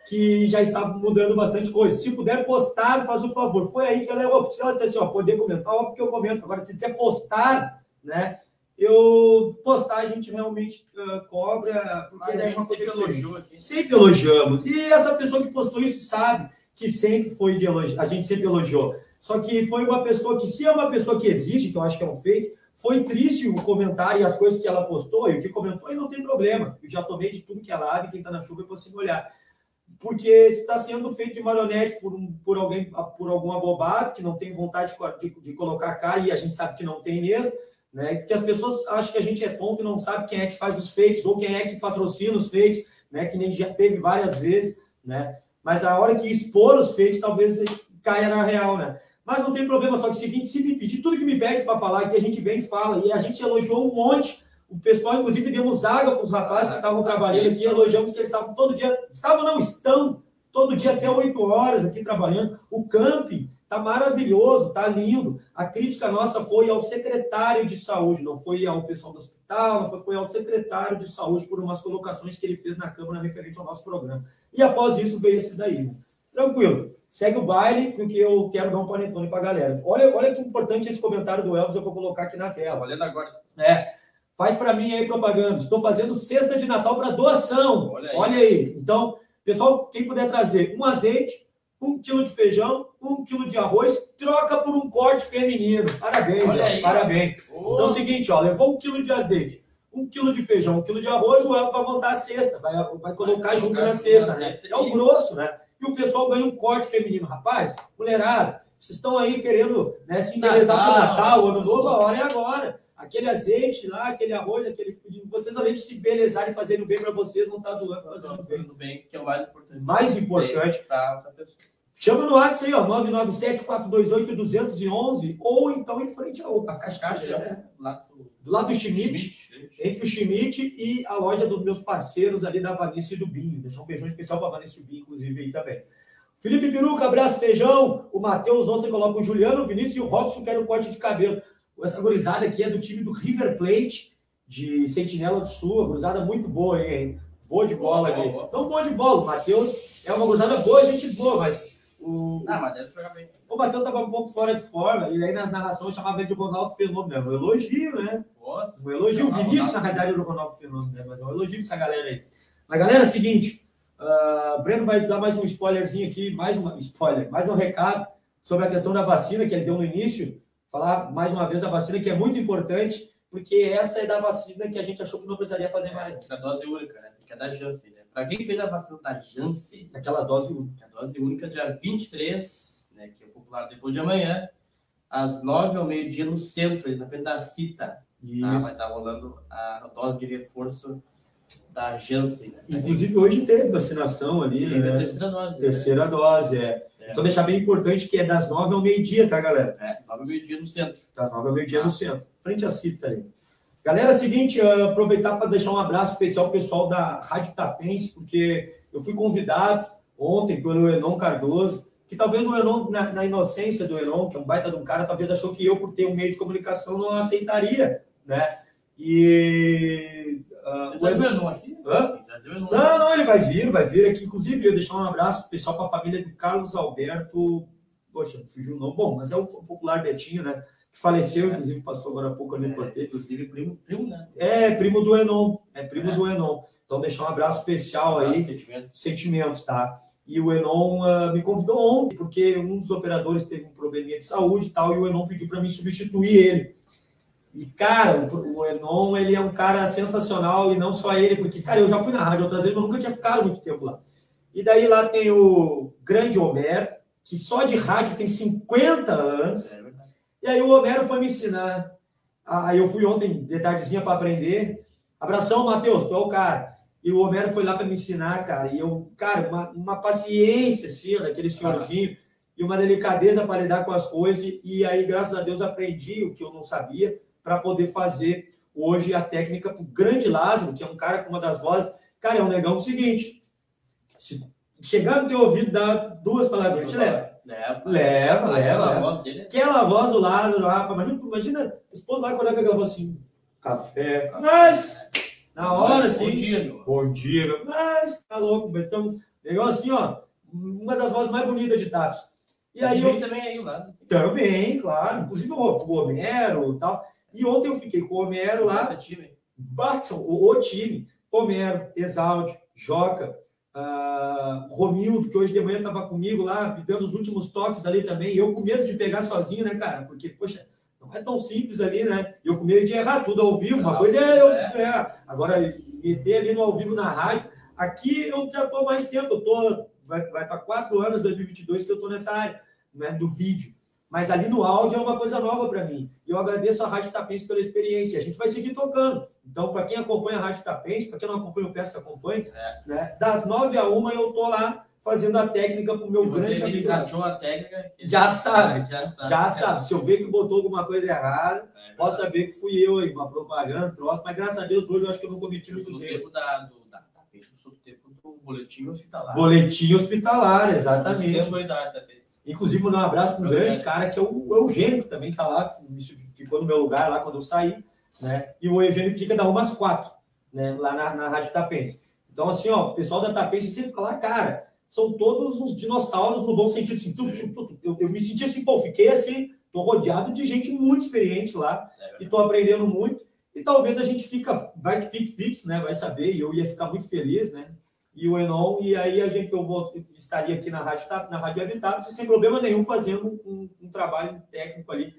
que já está mudando bastante coisa. Se puder postar, faz o favor. Foi aí que ela errou. Porque se ela disser assim, ó, poder comentar, óbvio que eu comento. Agora, se disser postar, né? Eu postar a gente realmente ah, cobra, porque Mas é gente uma coisa sempre elogiou aqui. Sempre elogiamos. E essa pessoa que postou isso sabe que sempre foi de elogio. A gente sempre elogiou. Só que foi uma pessoa que, se é uma pessoa que existe, que eu acho que é um fake, foi triste o comentário e as coisas que ela postou e o que comentou, e não tem problema. Eu já tomei de tudo que é lado e quem está na chuva é possível olhar. Porque está sendo feito de marionete por, um, por alguém, por alguma bobada, que não tem vontade de, de, de colocar a cara, e a gente sabe que não tem mesmo, né? Porque as pessoas acham que a gente é tonto e não sabe quem é que faz os fakes, ou quem é que patrocina os fakes, né? Que nem já teve várias vezes, né? Mas a hora que expor os fakes, talvez caia na real, né? Mas não tem problema, só que é o seguinte, se me pedir tudo que me pede para falar, que a gente vem e fala, e a gente elogiou um monte. O pessoal, inclusive, demos água para os rapazes que estavam trabalhando aqui, elogiamos que eles estavam todo dia, estavam não, estão, todo dia até 8 horas aqui trabalhando. O camping tá maravilhoso, tá lindo. A crítica nossa foi ao secretário de saúde, não foi ao pessoal do hospital, foi, foi ao secretário de saúde por umas colocações que ele fez na Câmara referente ao nosso programa. E após isso veio esse daí. Tranquilo. Segue o baile, porque eu quero dar um panetone para a galera. Olha, olha que importante esse comentário do Elvis, eu vou colocar aqui na tela. Olhando agora. É, faz para mim aí propaganda. Estou fazendo cesta de Natal para doação. Olha aí. Olha aí. Então, pessoal, quem puder trazer um azeite, um quilo de feijão, um quilo de arroz, troca por um corte feminino. Parabéns, Olha aí. parabéns. Ô, Então é o seguinte, ó, levou um quilo de azeite, um quilo de feijão, um quilo de arroz, o Elvis vai montar a cesta, vai, vai colocar Vai junto na cesta, né? É o grosso, né? E o pessoal ganha um corte feminino. Rapaz, mulherada, vocês estão aí querendo né, se embelezar pro Natal. Natal, Ano Novo, a hora é agora. Aquele azeite lá, aquele arroz, aquele. Vocês, além de se embelezarem e fazerem bem para vocês, vão estar doando fazendo bem. Fazendo bem, que é o mais importante. Mais importante, Para a pessoa. chama no WhatsApp aí, ó, 997-428-211, ou então em frente à outra, a caixa, Caixa, é, lá do do lado do Schmidt, Schmidt. entre o Schmidt e a loja dos meus parceiros ali da Vanessa e do Binho. Deixar um beijão especial para a Vanessa e o Binho, inclusive, aí também. Felipe Peruca, abraço, feijão. O Matheus ontem coloca o Juliano, o Vinícius e o Robson querem um corte de cabelo. Essa gurizada aqui é do time do River Plate, de Sentinela do Sul. Uma gurizada muito boa aí, hein? Boa de bola Boa, ali. boa. Não boa de bola. O Matheus é uma gurizada boa, gente boa, mas o, Ah, mas deve jogar bem. O Matheus estava um pouco fora de forma. E aí na narração eu chamava ele de Ronaldo Fenômeno. Um elogio, né? Nossa. Um elogio. O Vinícius, na realidade, era o Ronaldo Fenômeno, né? Mas é um elogio pra essa galera aí. Mas, galera, é o seguinte. ah, Breno vai dar mais um spoilerzinho aqui, mais um spoiler, mais um recado sobre a questão da vacina que ele deu no início. Falar mais uma vez da vacina, que é muito importante, porque essa é da vacina que a gente achou que não precisaria fazer mais. É, a dose única, né? Que é da Janssen, né? Pra quem fez a vacina da Janssen, Aquela dose única. a dose única dia 23, né? Que é popular depois de amanhã, às 9 ao meio-dia no centro, na frente da CITA. Tá? Vai estar rolando a dose de reforço da Janssen, né? Inclusive, hoje teve vacinação ali, a né? terceira dose. né? Terceira dose, é. É. Então, deixar bem importante que é das nove ao meio-dia, tá, galera? É, 9 ao meio-dia no centro. Das nove ao meio-dia Ah. no centro, frente à CITA ali. Galera, é o seguinte, aproveitar para deixar um abraço especial ao pessoal da Rádio Tapense, porque eu fui convidado ontem pelo Enon Cardoso, que talvez o Enon, na, na, inocência do Enon, que é um baita de um cara, talvez achou que eu, por ter um meio de comunicação, não aceitaria, né? E... Uh, o Enon aqui? Hã? Não, não, ele vai vir, vai vir aqui. Inclusive, eu deixar um abraço pessoal para a família do Carlos Alberto. Poxa, fugiu o nome. Bom, mas é o popular Betinho, né? Que faleceu, é. inclusive passou agora há pouco ali no é, Inclusive, primo, primo, né? É, primo do Enon. É primo é. do Enon. Então, deixar um abraço especial aí. Sentimentos. Sentimentos, tá? E o Enon uh, me convidou ontem, porque um dos operadores teve um probleminha de saúde e tal, e o Enon pediu para mim substituir ele. E, cara, o Enon, ele é um cara sensacional, e não só ele, porque, cara, eu já fui na rádio outras vezes, mas nunca tinha ficado muito tempo lá. E daí lá tem o grande Homero, que só de rádio tem 50 anos. É e aí o Homero foi me ensinar. Aí eu fui ontem de tardezinha para aprender. Abração, Matheus, tu é o cara. E o Homero foi lá para me ensinar, cara. E eu, cara, uma, uma paciência, assim, daquele senhorzinho, e uma delicadeza para lidar com as coisas. E aí, graças a Deus, aprendi o que eu não sabia para poder fazer hoje a técnica para o grande Lázaro, que é um cara com uma das vozes. Cara, é um negão do seguinte: se chegar no teu ouvido, dá duas palavras, te leva. Leva, leva. leva, Aquela voz dele. É aquela voz do Lázaro, rapaz, imagina, imagina esse povo lá quando aquela voz assim: café. Mas. Na hora, sim. Bom dia, meu. Bom dia. Mas tá louco, Betão. Legal assim, ó. Uma das vozes mais bonitas de Tapos. E aí eu... também aí lá. Também, claro. Inclusive o, Homero e tal. E ontem eu fiquei com o Homero lá. O time. Bartson, o, o time. Homero, Exaldi, Joca, uh, Romildo, que hoje de manhã estava comigo lá, me dando os últimos toques ali também. Eu com medo de pegar sozinho, né, cara? Porque, poxa, é tão simples ali, né? Eu com medo de errar tudo ao vivo. Uma coisa é eu. É. é. Agora, meter ali no ao vivo na rádio. Aqui eu já estou mais tempo, eu tô, vai, vai para quatro anos, 2022, que eu estou nessa área né, do vídeo. Mas ali no áudio é uma coisa nova para mim. E eu agradeço a Rádio Tapense pela experiência. A gente vai seguir tocando. Então, para quem acompanha a Rádio Tapense, para quem não acompanha o Pesca Acompanha, é. né, das nove a uma eu tô lá fazendo a técnica para o meu grande amigo. Você a técnica. Já sabe, já sabe. Já sabe. Se eu ver que botou alguma coisa errada, é, posso saber que fui eu aí, uma propaganda, troço. Mas graças a Deus hoje eu acho que eu não cometi muito erro. tempo da, do, da, da, tempo do boletim hospitalar. Boletim hospitalar, exatamente. Tempo da, da, Inclusive, mandar um abraço para um grande cara que é o Eugênio, que também está lá, ficou no meu lugar lá quando eu saí. Né? E o Eugênio fica da umas quatro, né? lá na, na Rádio Tapense. Então, assim, ó, o pessoal da Tapense sempre fala, cara, são todos uns dinossauros no bom sentido. Assim, tu, tu, tu, eu, eu, me senti assim, pô, fiquei assim, tô rodeado de gente muito experiente lá é e tô aprendendo muito. E talvez a gente fica, vai que fique fixo, né? Vai saber, e eu ia ficar muito feliz, né? E o Enon, e aí a gente, eu vou, estaria aqui na Rádio, na Rádio Habitat, sem problema nenhum, fazendo um, um trabalho técnico ali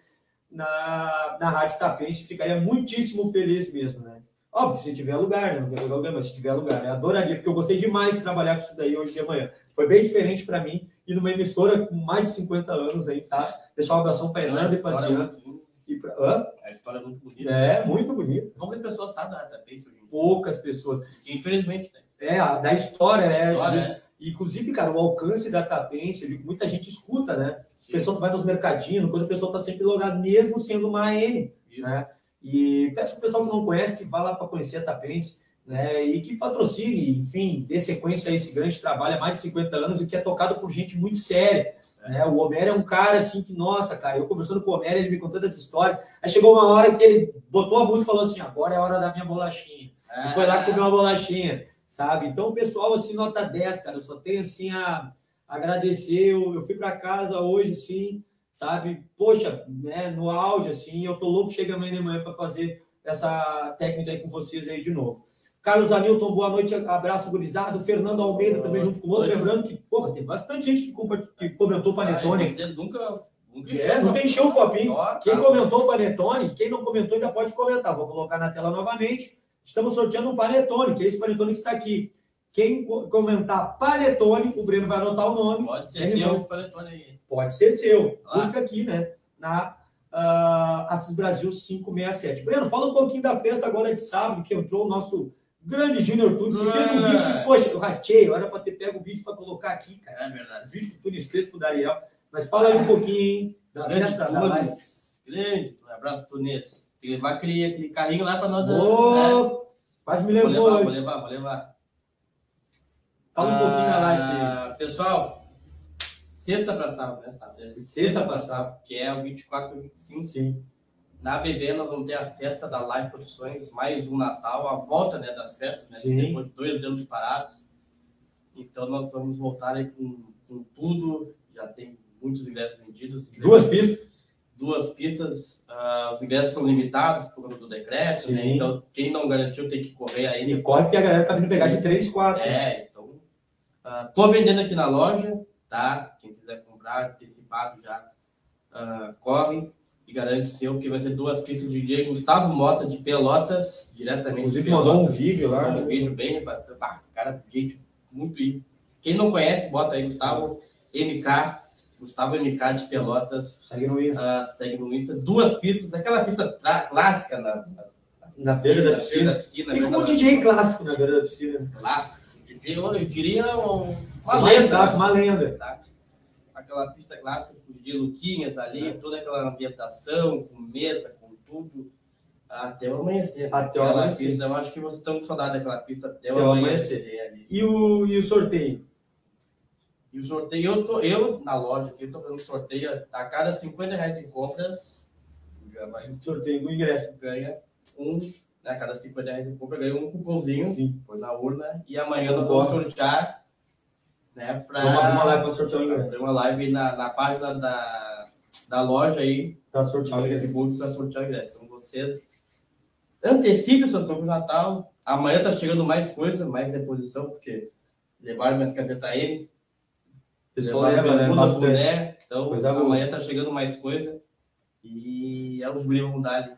na, na Rádio Tapense, ficaria muitíssimo feliz mesmo, né? Óbvio, se tiver lugar, né? Não tem problema, se tiver lugar. Eu adoraria, porque eu gostei demais de trabalhar com isso daí hoje de manhã. Foi bem diferente para mim. E numa emissora com mais de 50 anos aí, tá? Deixar uma abração para Hernando e para Adriano. E pra... Hã? A história é muito bonita. É, muito bonita. Poucas pessoas sabem da Tapense hoje Poucas pessoas. Que infelizmente, né? É, da história, né? História, é. Inclusive, cara, o alcance da Tapense, muita gente escuta, né? Sim. A pessoa vai nos mercadinhos, coisa, a pessoa está sempre logada, mesmo sendo uma AM, né? E peço o pessoal que não conhece que vá lá para conhecer a Tapense, né? E que patrocine, enfim, dê sequência a esse grande trabalho há mais de 50 anos e que é tocado por gente muito séria. Né? O Homero é um cara assim que, nossa, cara, eu conversando com o Homero, ele me contando essa história. Aí chegou uma hora que ele botou a música e falou assim: agora é a hora da minha bolachinha. É. E foi lá comer uma bolachinha, sabe? Então, o pessoal, assim, nota 10, cara, eu só tenho assim a agradecer. Eu, eu fui para casa hoje, sim sabe? Poxa, né, no auge, assim, eu tô louco, chega amanhã de manhã para fazer essa técnica aí com vocês aí de novo. Carlos Hamilton, boa noite, abraço gurizado. Fernando Almeida também junto com o outro. Lembrando que, porra, tem bastante gente que, que comentou Panetone. Ah, nunca, nunca é, encheu o copinho. Quem comentou Panetone, quem não comentou ainda pode comentar. Vou colocar na tela novamente. Estamos sorteando um Panetone, que é esse Panetone que está aqui. Quem comentar Panetone, o Breno vai anotar o nome. Pode ser é seu Panetone aí. Pode ser seu. Ah. Busca aqui, né? Na uh, Assis Brasil 567. Breno, fala um pouquinho da festa agora de sábado, que entrou o nosso grande Júnior Tunes, que fez um vídeo que, poxa, eu ratei, era para ter pego o vídeo para colocar aqui, cara. É verdade. O vídeo que o Tunes fez pro Dariel. Mas fala aí um pouquinho, hein, da grande festa da live. Grande, um abraço, Tunes. Tem que levar aquele, aquele carrinho lá para nós. Oh, né? Quase me levou vou levar, hoje. Vou levar, vou levar. Fala um pouquinho da live. Pessoal, sexta para sábado, né? Sábado. É Sexta pra sábado. Que é o 24 e 25. Sim. Na BB nós vamos ter a festa da Live Produções, mais um Natal, a volta né, das festas, né? Sim. Depois de dois anos parados. Então nós vamos voltar aí com, com tudo. Já tem muitos ingressos vendidos. Duas pistas. Duas pistas. ah, os ingressos são limitados por conta do decreto, né? Então quem não garantiu tem que correr aí. E corre porque a galera tá vindo pegar de 3, 4. É, então. ah, tô vendendo aqui na loja, tá? Quem quiser comprar antecipado já ah, corre e garante seu, porque vai ser duas pistas de DJ Gustavo Mota de Pelotas, diretamente Inclusive de mandou um Pelotas. vídeo lá. Um vídeo bem. bah, Cara, gente, muito. ir. Quem não conhece, bota aí Gustavo MK, Gustavo MK de Pelotas. Segue no Insta. ah, segue no Insta. Duas pistas, aquela pista clássica na, na, Na beira da na piscina. da piscina E né, como DJ clássico na beira da piscina. clássico. DJ, eu diria um- uma Uma lenda. lenda, uma lenda. tá? Aquela pista clássica DJ Luquinhas ali, toda aquela ambientação, com mesa, com tudo, até o amanhecer. Até o amanhecer. Pista, eu acho que vocês estão com saudade daquela pista até, Até o amanhecer. ali. E o, e o sorteio? E o sorteio, eu, tô, eu na loja aqui, eu tô fazendo sorteio a cada 50 reais em compras, já vai, Sorteio do ingresso. ganha um, né, a cada 50 reais em compra, ganha um cupomzinho, Sim. põe na urna, e amanhã nós vamos Concordo. sortear, né, pra... Vamos arrumar lá pra sortear o ingresso. Tem uma live na, na página da, da loja aí, Pra sortear no o ingresso. Facebook, para sortear o ingresso. Então vocês antecipem suas compras de Natal. Amanhã tá chegando mais coisa, mais reposição, porque levaram minhas camisetas M. O pessoal leva, né? boné. Então boa. amanhã tá chegando mais coisa. E é os guris vão dar ali.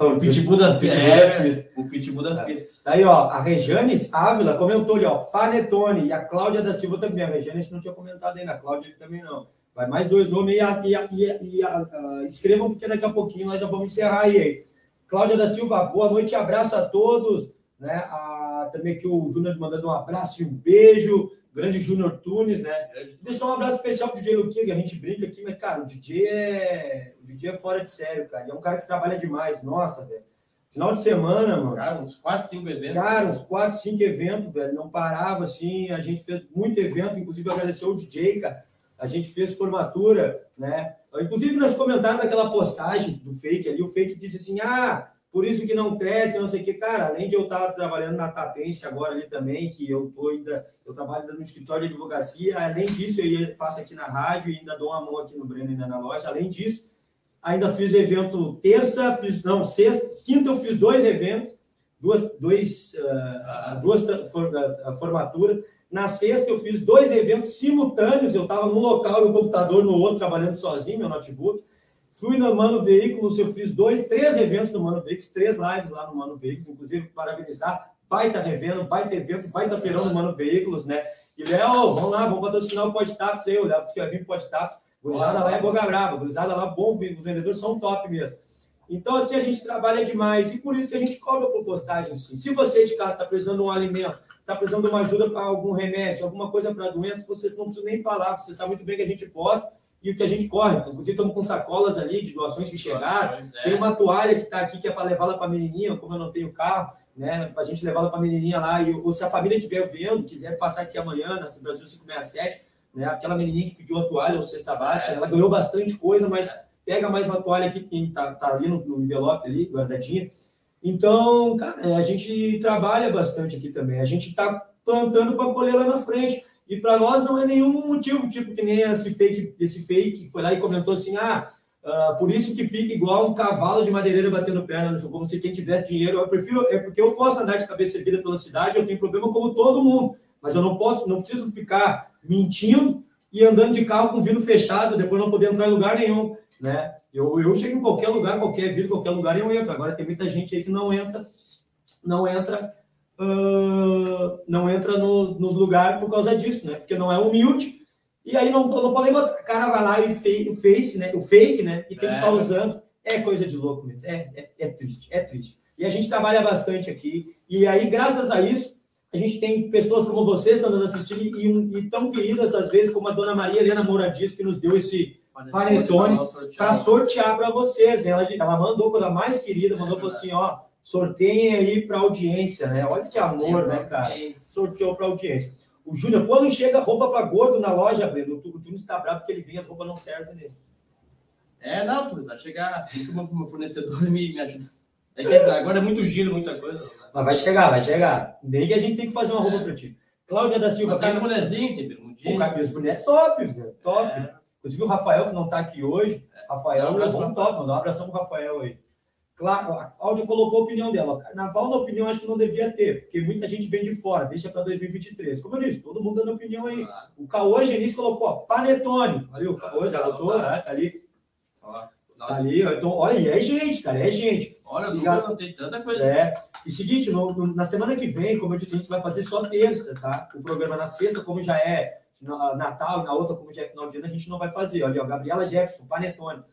O Pitbull das pistas. pistas. O pitbull das É. pistas. Daí, ó, a Rejanes Ávila comentou ali, ó, Panetone e a Cláudia da Silva também. A Rejane a gente não tinha comentado ainda, a Cláudia também não. Vai mais dois nomes e, a- e, a- e, a- e a- a- escrevam, porque daqui a pouquinho nós já vamos encerrar aí. aí. Cláudia da Silva, boa noite, abraço a todos. Né? A, também aqui o Júnior mandando um abraço e um beijo. Grande Júnior Tunes, né? Deixa um abraço especial pro DJ Luquinha, que a gente brinca aqui, mas, cara, o DJ é. O DJ é fora de sério, cara. Ele é um cara que trabalha demais. Nossa, velho. Final de semana, mano. Cara, uns 4, 5 eventos. Cara, uns 4, 5 eventos, velho. Não parava assim. A gente fez muito evento, inclusive agradecer o DJ, cara. A gente fez formatura, né? Inclusive, nós comentamos naquela postagem do fake ali, o fake disse assim: ah, por isso que não cresce, não sei o quê. Cara, além de eu estar trabalhando na Tapense agora ali também, que eu tô ainda, eu trabalho no escritório de advocacia, além disso, eu faço aqui na rádio e ainda dou uma mão aqui no Breno ainda na loja. Além disso, ainda fiz evento terça, fiz, não, sexta, quinta eu fiz dois eventos, duas, dois, ah, duas for, ah, formaturas. Na sexta eu fiz dois eventos simultâneos, eu estava num local e o computador no outro, trabalhando sozinho, meu notebook. Fui no Mano Veículos, eu fiz dois, três eventos no Mano Veículos, três lives lá no Mano Veículos, inclusive parabenizar, baita revendo, baita evento, baita feirão no Mano Veículos, né? E Léo, vamos lá, vamos patrocinar o Podtaps aí, o Léo que vai vir Podtaps. Gurizada lá é boga brava, gurizada lá bom, os vendedores são top mesmo. Então, assim, a gente trabalha demais e por isso que a gente cobra por postagem, sim. Se você de casa está precisando de um alimento, está precisando de uma ajuda para algum remédio, alguma coisa para doença, vocês não precisam nem falar, você sabe muito bem que a gente posta e o que a gente corre. Inclusive, estamos com sacolas ali de doações que chegaram. É. Tem uma toalha que está aqui que é para levá-la para a menininha, como eu não tenho carro, né? Para a gente levá-la para a menininha lá. E ou se a família estiver vendo, quiser passar aqui amanhã, na Brasil 567, né? Aquela menininha que pediu a toalha ou cesta básica, É, ela ganhou bastante coisa, mas pega mais uma toalha aqui que tá, tá ali no, no envelope ali, guardadinha. Então, cara, é, a gente trabalha bastante aqui também. A gente está plantando para colher lá na frente. E para nós não é nenhum motivo, tipo que nem esse fake, esse fake foi lá e comentou assim: ah, ah, por isso que fica igual um cavalo de madeireira batendo perna no chão, como se quem tivesse dinheiro. Eu prefiro, é porque eu posso andar de cabeça erguida pela cidade, eu tenho problema como todo mundo, mas eu não posso, não preciso ficar mentindo e andando de carro com vidro fechado, depois não poder entrar em lugar nenhum, né? Eu, eu chego em qualquer lugar, qualquer vidro, qualquer lugar eu entro. Agora tem muita gente aí que não entra, não entra, ah, não entra no- nos lugares por causa disso, né? Porque não é humilde. E aí não, não pode botar. O cara vai lá e fake, o face, né? O fake, né? E tem que É. estar usando. É coisa de louco mesmo. É, é, é triste, é triste. E a gente trabalha bastante aqui. E aí, graças a isso, a gente tem pessoas como vocês que estão nos assistindo e, e tão queridas, às vezes, como a dona Maria Helena Moura Dias, que nos deu esse Panetone para sortear para vocês. Ela, ela mandou, quando a mais querida, mandou falou assim: ó, sorteiem aí para audiência, né? Olha que amor, né, cara? Sorteou para audiência. O Júnior, quando chega roupa para gordo na loja, Breno, o Júnior está bravo porque ele vem, as roupas não servem nele. É, não, pô, vai chegar assim que o meu fornecedor me, me ajuda. É que agora é muito giro, muita coisa. Né? Mas vai chegar, vai chegar. Nem que a gente tem que fazer uma roupa é. para ti. Cláudia da Silva. Tem um bonezinho, tem um O cabelo boné é top, velho. Top. É. Inclusive o Rafael, que não está aqui hoje. É. Rafael levou um top, mandou um abração pro Rafael aí. Claro, a Cláudia colocou a opinião dela. Carnaval, na opinião, acho que não devia ter, porque muita gente vem de fora, deixa para 2023. Como eu disse, todo mundo dando opinião aí. O Cauã Genis colocou, ó, Panetone. Valeu, o Cauã já botou, né? Tá ali. Tá ali, então, olha, e é gente, cara, é gente. Olha, não tem tanta coisa. É. E seguinte, no, no, na semana que vem, como eu disse, a gente vai fazer só terça, tá? O programa na sexta, como já é Natal, e na outra, como já é final de ano, a gente não vai fazer. Olha, ó, Gabriela Jefferson, Panetone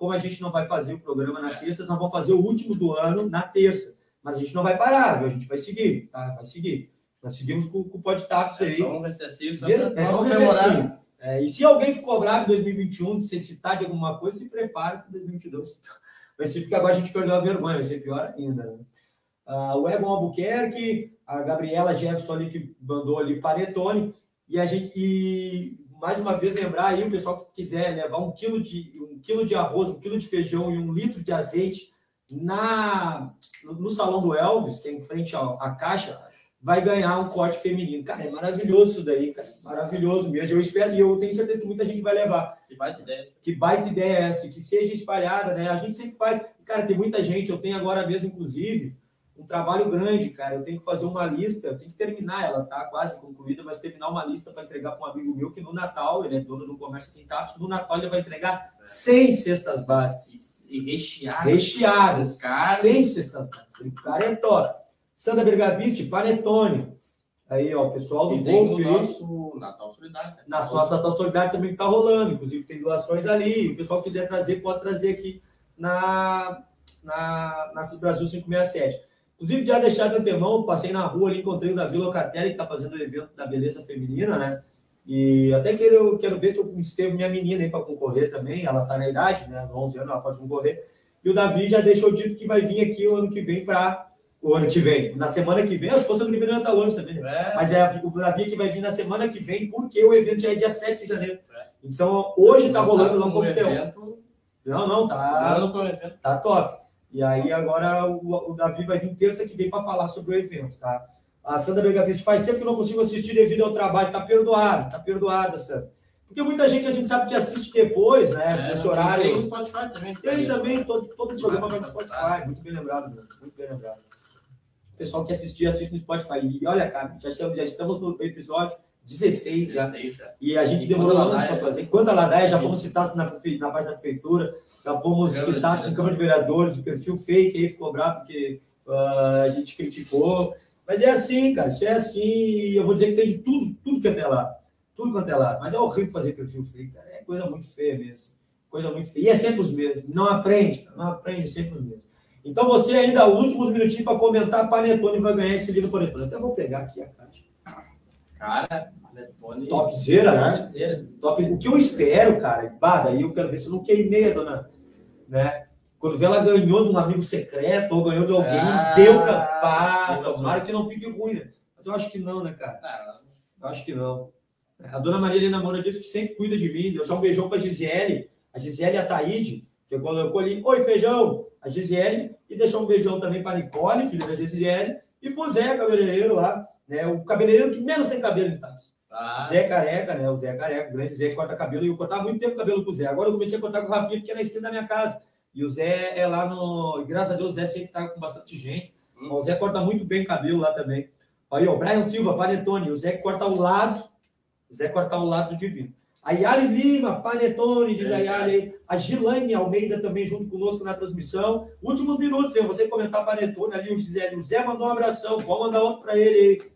como a gente não vai fazer o programa na sexta, nós vamos fazer o último do ano na terça. Mas a gente não vai parar, a gente vai seguir, tá? Vai seguir. Nós seguimos com, com o Podtaps aí. É só um recessivo, só é só um recessivo. É, e se alguém ficou bravo em 2021 de ser citado de alguma coisa, se prepare para 2022. Vai ser porque agora a gente perdeu a vergonha, vai ser pior ainda. Né? Ah, o Egon Albuquerque, a Gabriela Jefferson ali que mandou ali Panetone, e a gente e mais uma vez lembrar aí o pessoal que quiser levar um quilo de um quilo de arroz, um quilo de feijão e um litro de azeite na no salão do Elvis, que é em frente à, à caixa, vai ganhar um corte feminino. Cara, é maravilhoso isso daí, cara. Maravilhoso mesmo. Eu espero e eu tenho certeza que muita gente vai levar. Que baita ideia. Que baita ideia é essa, que seja espalhada, né? A gente sempre faz. Cara, tem muita gente, eu tenho agora mesmo, inclusive, um trabalho grande, cara. Eu tenho que fazer uma lista, eu tenho que terminar, ela tá quase concluída, mas terminar uma lista para entregar para um amigo meu que no Natal, ele é dono do comércio Quintaps, no Natal ele vai entregar 100 cestas básicas. E recheadas. Recheadas, cara. 100 cestas básicas. O cara é top. Sandra Bergaviste, Panetone. Aí, ó, o pessoal do Wolf. nosso Natal Solidário. Né? Nosso Natal Solidário também está rolando. Inclusive, tem doações ali. O pessoal quiser trazer, pode trazer aqui na, na, na Brasil 567. Inclusive, já deixar de antemão, passei na rua ali, encontrei o Davi Locatelli, que está fazendo o evento da beleza feminina, né? E até quero, quero ver se eu inscrevo minha menina aí para concorrer também. Ela está na idade, né? 11 anos, ela pode concorrer. E o Davi já deixou dito que vai vir aqui o ano que vem para. O ano que vem, na semana que vem, as forças do Ribeirão está longe também, né? É. Mas é o Davi que vai vir na semana que vem, porque o evento já é dia 7 de janeiro. É. Então, hoje está rolando lá um evento... Não, não, tá. Tá top. E aí agora o, o Davi vai vir terça que vem para falar sobre o evento, tá? A Sandra Begaviste faz tempo que não consigo assistir devido ao trabalho, tá perdoada, tá perdoada, Sandra. Porque muita gente a gente sabe que assiste depois, né? É, nesse horário. Tem o Spotify também. Tem também, todo, todo o programa vai no Spotify. Muito bem lembrado, meu. Muito bem lembrado. O pessoal que assistir, assiste no Spotify. E olha, cara, já estamos, já estamos no episódio 16 já. 16 já. E a gente demorou anos para fazer. Quanto a Ladaia, já fomos citados na, na página da prefeitura, já fomos citados em Câmara de Vereadores, o perfil fake aí ficou bravo porque uh, a gente criticou. Mas é assim, cara, isso é assim. Eu vou dizer que tem de tudo, tudo que é lá. Tudo quanto é lá. Mas é horrível fazer perfil fake, cara. É coisa muito feia mesmo. Coisa muito feia. E é sempre os mesmos. Não aprende, não aprende, é sempre os mesmos. Então você ainda, os últimos minutinhos para comentar, Panetone vai ganhar esse livro por exemplo. Até vou pegar aqui a caixa. Cara, Panetone. Topzera, né? Topzera. Top. O que eu espero, cara, bah, daí eu quero ver se eu não queimei a dona. Né? Quando vê ela ganhou de um amigo secreto ou ganhou de alguém, ah, deu pra. Pá, tomara que não fique ruim, né? Mas eu acho que não, né, cara? Eu acho que não. A dona Maria Helena Moura disse que sempre cuida de mim. Deu só um beijão pra Gisele. A Gisele e a Taíde, que eu colocou ali, oi, feijão, a Gisele, e deixou um beijão também para Nicole, filha da Gisele, e pro Zé, cabeleireiro lá, né? O cabeleireiro que menos tem cabelo em Tatos. Ah. Zé Careca, né? O Zé Careca, o grande Zé que corta cabelo. E eu cortava muito tempo cabelo com o Zé. Agora eu comecei a cortar com o Rafinha, porque é na esquina da minha casa. E o Zé é lá no. Graças a Deus, o Zé sempre tá com bastante gente. Hum. O Zé corta muito bem cabelo lá também. Aí, ó, Brian Silva, Panetone. O Zé corta o lado. O Zé corta o lado do divino. A Yali Lima, Panetone, diz a Yali. A Gilane Almeida também junto conosco na transmissão. Últimos minutos, hein? Você comentar Panetone ali, o Zé. O Zé mandou um abração. Vamos mandar outro para ele aí.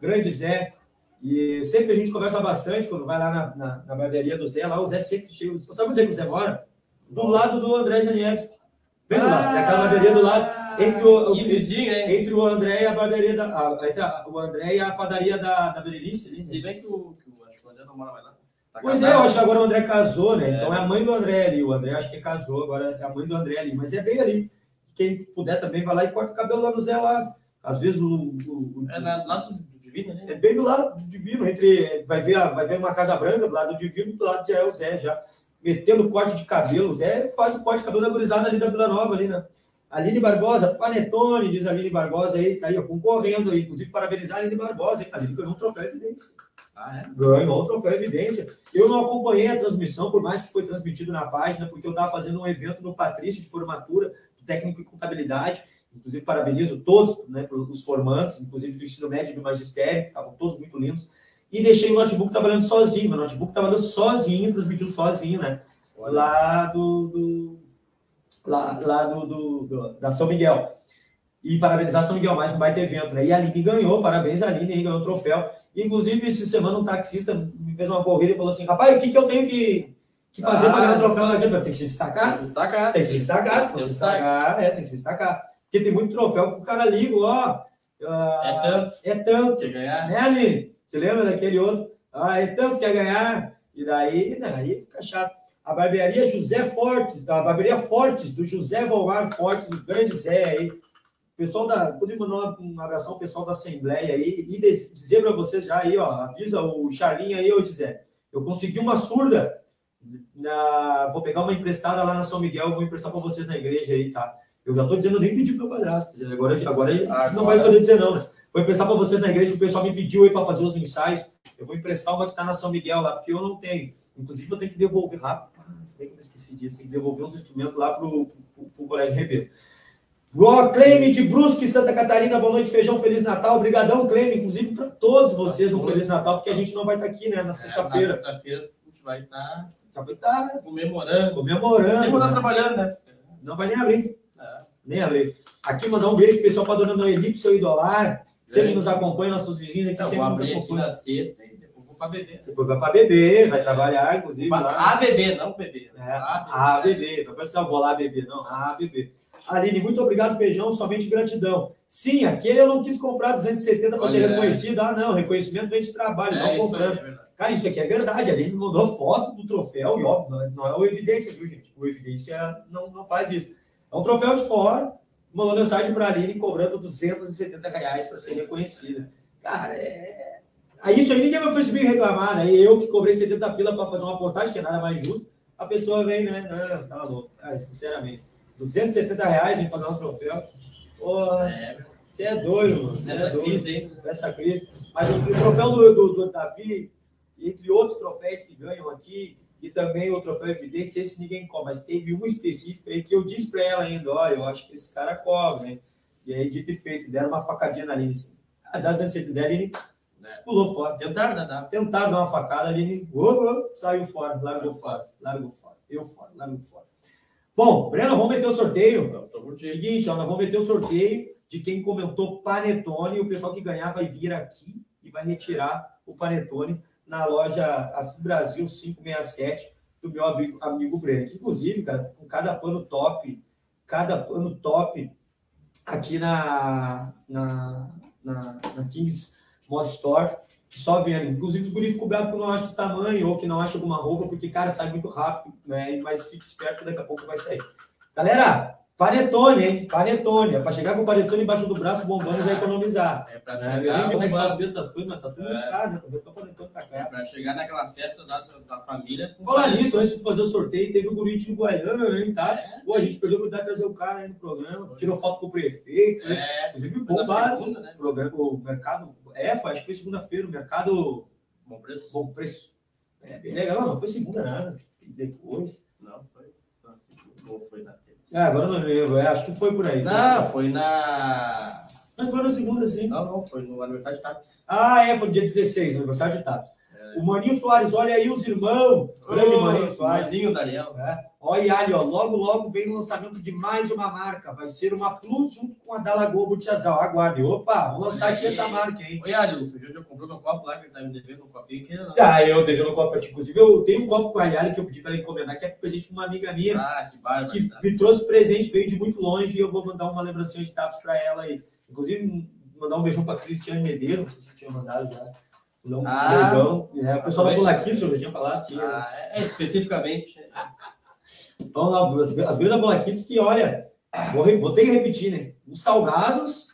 Grande Zé. E sempre a gente conversa bastante quando vai lá na, na, na barbearia do Zé, lá o Zé sempre chega. Você sabe onde é que o Zé mora? Do lado do André Janiewski. Bem do lado, ah, aquela barbearia do lado. Entre o, que vizinho, hein? Entre o André e a barbearia da. A, entre a, o André e a padaria da, da Berenice. Né? Se bem que o, que o, acho que o André não mora mais lá. Tá pois é, eu acho que agora o André casou, né? É. Então é a mãe do André ali. O André acho que casou, agora é a mãe do André ali. Mas é bem ali. Quem puder também vai lá e corta o cabelo lá no Zé lá. Às vezes o. o, o é, lá do Divino, né? É bem do lado do Divino, entre. Vai ver, a- vai ver uma casa branca do lado do Divino, do lado já é o Zé, já. Metendo corte de cabelo. O Zé faz o corte de cabelo da gurizada ali da Vila Nova, ali, né? Aline Barbosa, Panetone, diz Aline Barbosa aí, tá aí, ó, concorrendo aí. Inclusive, parabenizar a Aline Barbosa, hein? A Aline ganhou um troféu evidência. Ah, é? Ganhou o troféu Evidência. Eu não acompanhei a transmissão, por mais que foi transmitido na página, porque eu estava fazendo um evento no Patrício de formatura, do técnico em contabilidade. Inclusive, parabenizo todos né, os formandos, inclusive do ensino médio e do magistério, que estavam todos muito lindos. E deixei o notebook trabalhando sozinho. Meu notebook trabalhando sozinho, transmitiu sozinho, né? Lá do. do- lá lá do, do- do- da São Miguel. E parabenizar São Miguel, mais um baita evento, né? E a Aline ganhou, parabéns a Aline, ganhou o troféu. Inclusive, essa semana um taxista me fez uma corrida e falou assim: rapaz, o que, que eu tenho que, que fazer Ah. para ganhar o troféu daqui? Tem que se destacar? Destacar. Tem que se destacar, se Tem for se destaque. destacar, é, tem que se destacar. Porque tem muito troféu que o cara liga, ó. ah, É tanto. É tanto. Quer ganhar? Né, Aline? Você lembra daquele outro? Ah, é tanto que quer ganhar. E daí, né, aí fica chato. A barbearia José Fortes, a barbearia Fortes, do José Volmar Fortes, do grande Zé aí. Pessoal da. Podia mandar um abração ao pessoal da Assembleia aí e diz- dizer para vocês já aí, ó. Avisa o Charlinho aí, ô José. Eu consegui uma surda. Na, vou pegar uma emprestada lá na São Miguel, vou emprestar para vocês na igreja aí, tá? Eu já tô dizendo, eu nem pedi pro meu padrasto. Agora, agora não vai poder dizer não, né? Vou emprestar para vocês na igreja, que o pessoal me pediu aí para fazer os ensaios. Eu vou emprestar uma que está na São Miguel lá, porque eu não tenho. Inclusive, eu tenho que devolver rápido. Ah, bem que eu esqueci disso. Tem que devolver uns instrumentos lá pro, pro Colégio Ribeiro. Ó, Cleme de Brusque, Santa Catarina, boa noite, feijão, Feliz Natal. Obrigadão, Cleme, inclusive para todos vocês um Feliz Natal, porque a gente não vai estar aqui, né, na É, Na sexta-feira. sexta-feira a gente vai estar vai estar comemorando. comemorando. Tem que estar né? trabalhando, né? Não vai nem abrir. É. Nem abrir. Aqui mandar um beijo especial para a dona Noeli, seu idolar. Sempre Bem. nos acompanha, nossos vizinhos aqui Então, sempre nos abrir aqui na sexta e depois vou para beber. Depois vai para beber, vai trabalhar, inclusive. lá. A beber, não beber. É, a beber. Não precisa vou lá beber, não. A beber. Aline, muito obrigado, feijão. Somente gratidão. Sim, aquele eu não quis comprar 270 para ser Olha, reconhecido. Ah, não. Reconhecimento vem de trabalho, É, não comprando. é. Cara, isso aqui é verdade. A Aline mandou foto do troféu e, óbvio, não é, não é o Evidência, viu, gente? O Evidência não, não faz isso. É um troféu de fora. Mandou mensagem para a Aline cobrando 270 reais para ser reconhecida. Cara, é. Aí isso aí ninguém vai perceber reclamar, né? Eu que cobrei 70 pila para fazer uma postagem, que é nada mais justo, a pessoa vem, né? Não, tá louco. Cara, sinceramente. 270 reais em pagar um troféu. Porra, É, você é doido, mano. Você é doido crise aí. essa crise. Mas o, o troféu do, do, do Davi, entre outros troféus que ganham aqui, e também o troféu Evidência, esse ninguém cobra, mas teve um específico aí que eu disse para ela ainda, ó, eu acho que esse cara cobra, né? E aí, dito e feito, deram uma facadinha na Aline, assim. A das ansiedades da Aline É. pulou fora. Tentaram, né? Dá. Tentaram dar uma facada, a Aline oh, oh, saiu fora, largou fora, largou fora, eu fora, largou fora. Bom, Breno, vamos meter o sorteio. Seguinte, ó, nós vamos meter o sorteio de quem comentou Panetone. O pessoal que ganhar vai vir aqui e vai retirar o Panetone na loja Assis Brasil 567 do meu amigo, amigo Breno. Inclusive, cara, com cada pano top, cada pano top aqui na, na, na, na Kings Mod Store, que só vendo. Inclusive, os guris ficam que não acham o tamanho ou que não acham alguma roupa, porque, cara, sai muito rápido, né? Mas fique esperto que daqui a pouco vai sair. Galera, panetone, hein? Panetone. É pra chegar com o panetone embaixo do braço, bombando, já economizar. É pra Né? chegar, Como é que tá bombando. o preço das coisas, mas tá tudo É. caro, né? O panetone tá É caro. pra chegar naquela festa da, da família. Falar nisso, antes de fazer o sorteio, teve o guri de Guaiana, né, Tapes. É. Pô, a gente perdeu a oportunidade de trazer o cara aí no programa. Tirou foto com o prefeito. né? É, Inclusive, foi na bombado. segunda, né? O programa, o mercado. É, foi, acho que foi segunda-feira, o mercado Bom preço. bom preço. É bem legal, não foi segunda nada. Depois. Não, foi. Não foi na terça. É, agora não lembro. É, acho que foi por aí. Não, foi na. Mas foi na segunda, sim. Não, não, foi no aniversário de Tapes. Ah, é, foi dia 16, no aniversário de Tato. O Maninho Soares, olha aí os irmãos. Grande Maninho Soares. Soarezinho, Daniel. Olha aí, ó, logo, logo vem o lançamento de mais uma marca. Vai ser uma Plus junto com a Dalagoa Butiazal. Aguarde. Opa, vamos lançar aqui essa marca, hein? Oi, Ali, o Feijão já comprou meu copo lá, que ele tá me devendo um copinho que não. Ah, eu devendo um copo pra ti. Inclusive, eu tenho um copo com a Yali que eu pedi para ela encomendar, que é presente de uma amiga minha. Ah, que bárbaro. que me trouxe presente, veio de muito longe e eu vou mandar uma lembrancinha de tapas para ela aí. Inclusive, mandar um beijão para Cristiane Medeiros, não sei se tinha mandado já. Um Ah. É, o pessoal da Foi? Bolaquitos, eu já tinha falado, tinha. Ah, é, especificamente. Então, lá, as, as grandes Bolaquitos que, olha, vou, vou ter que repetir, né? Os salgados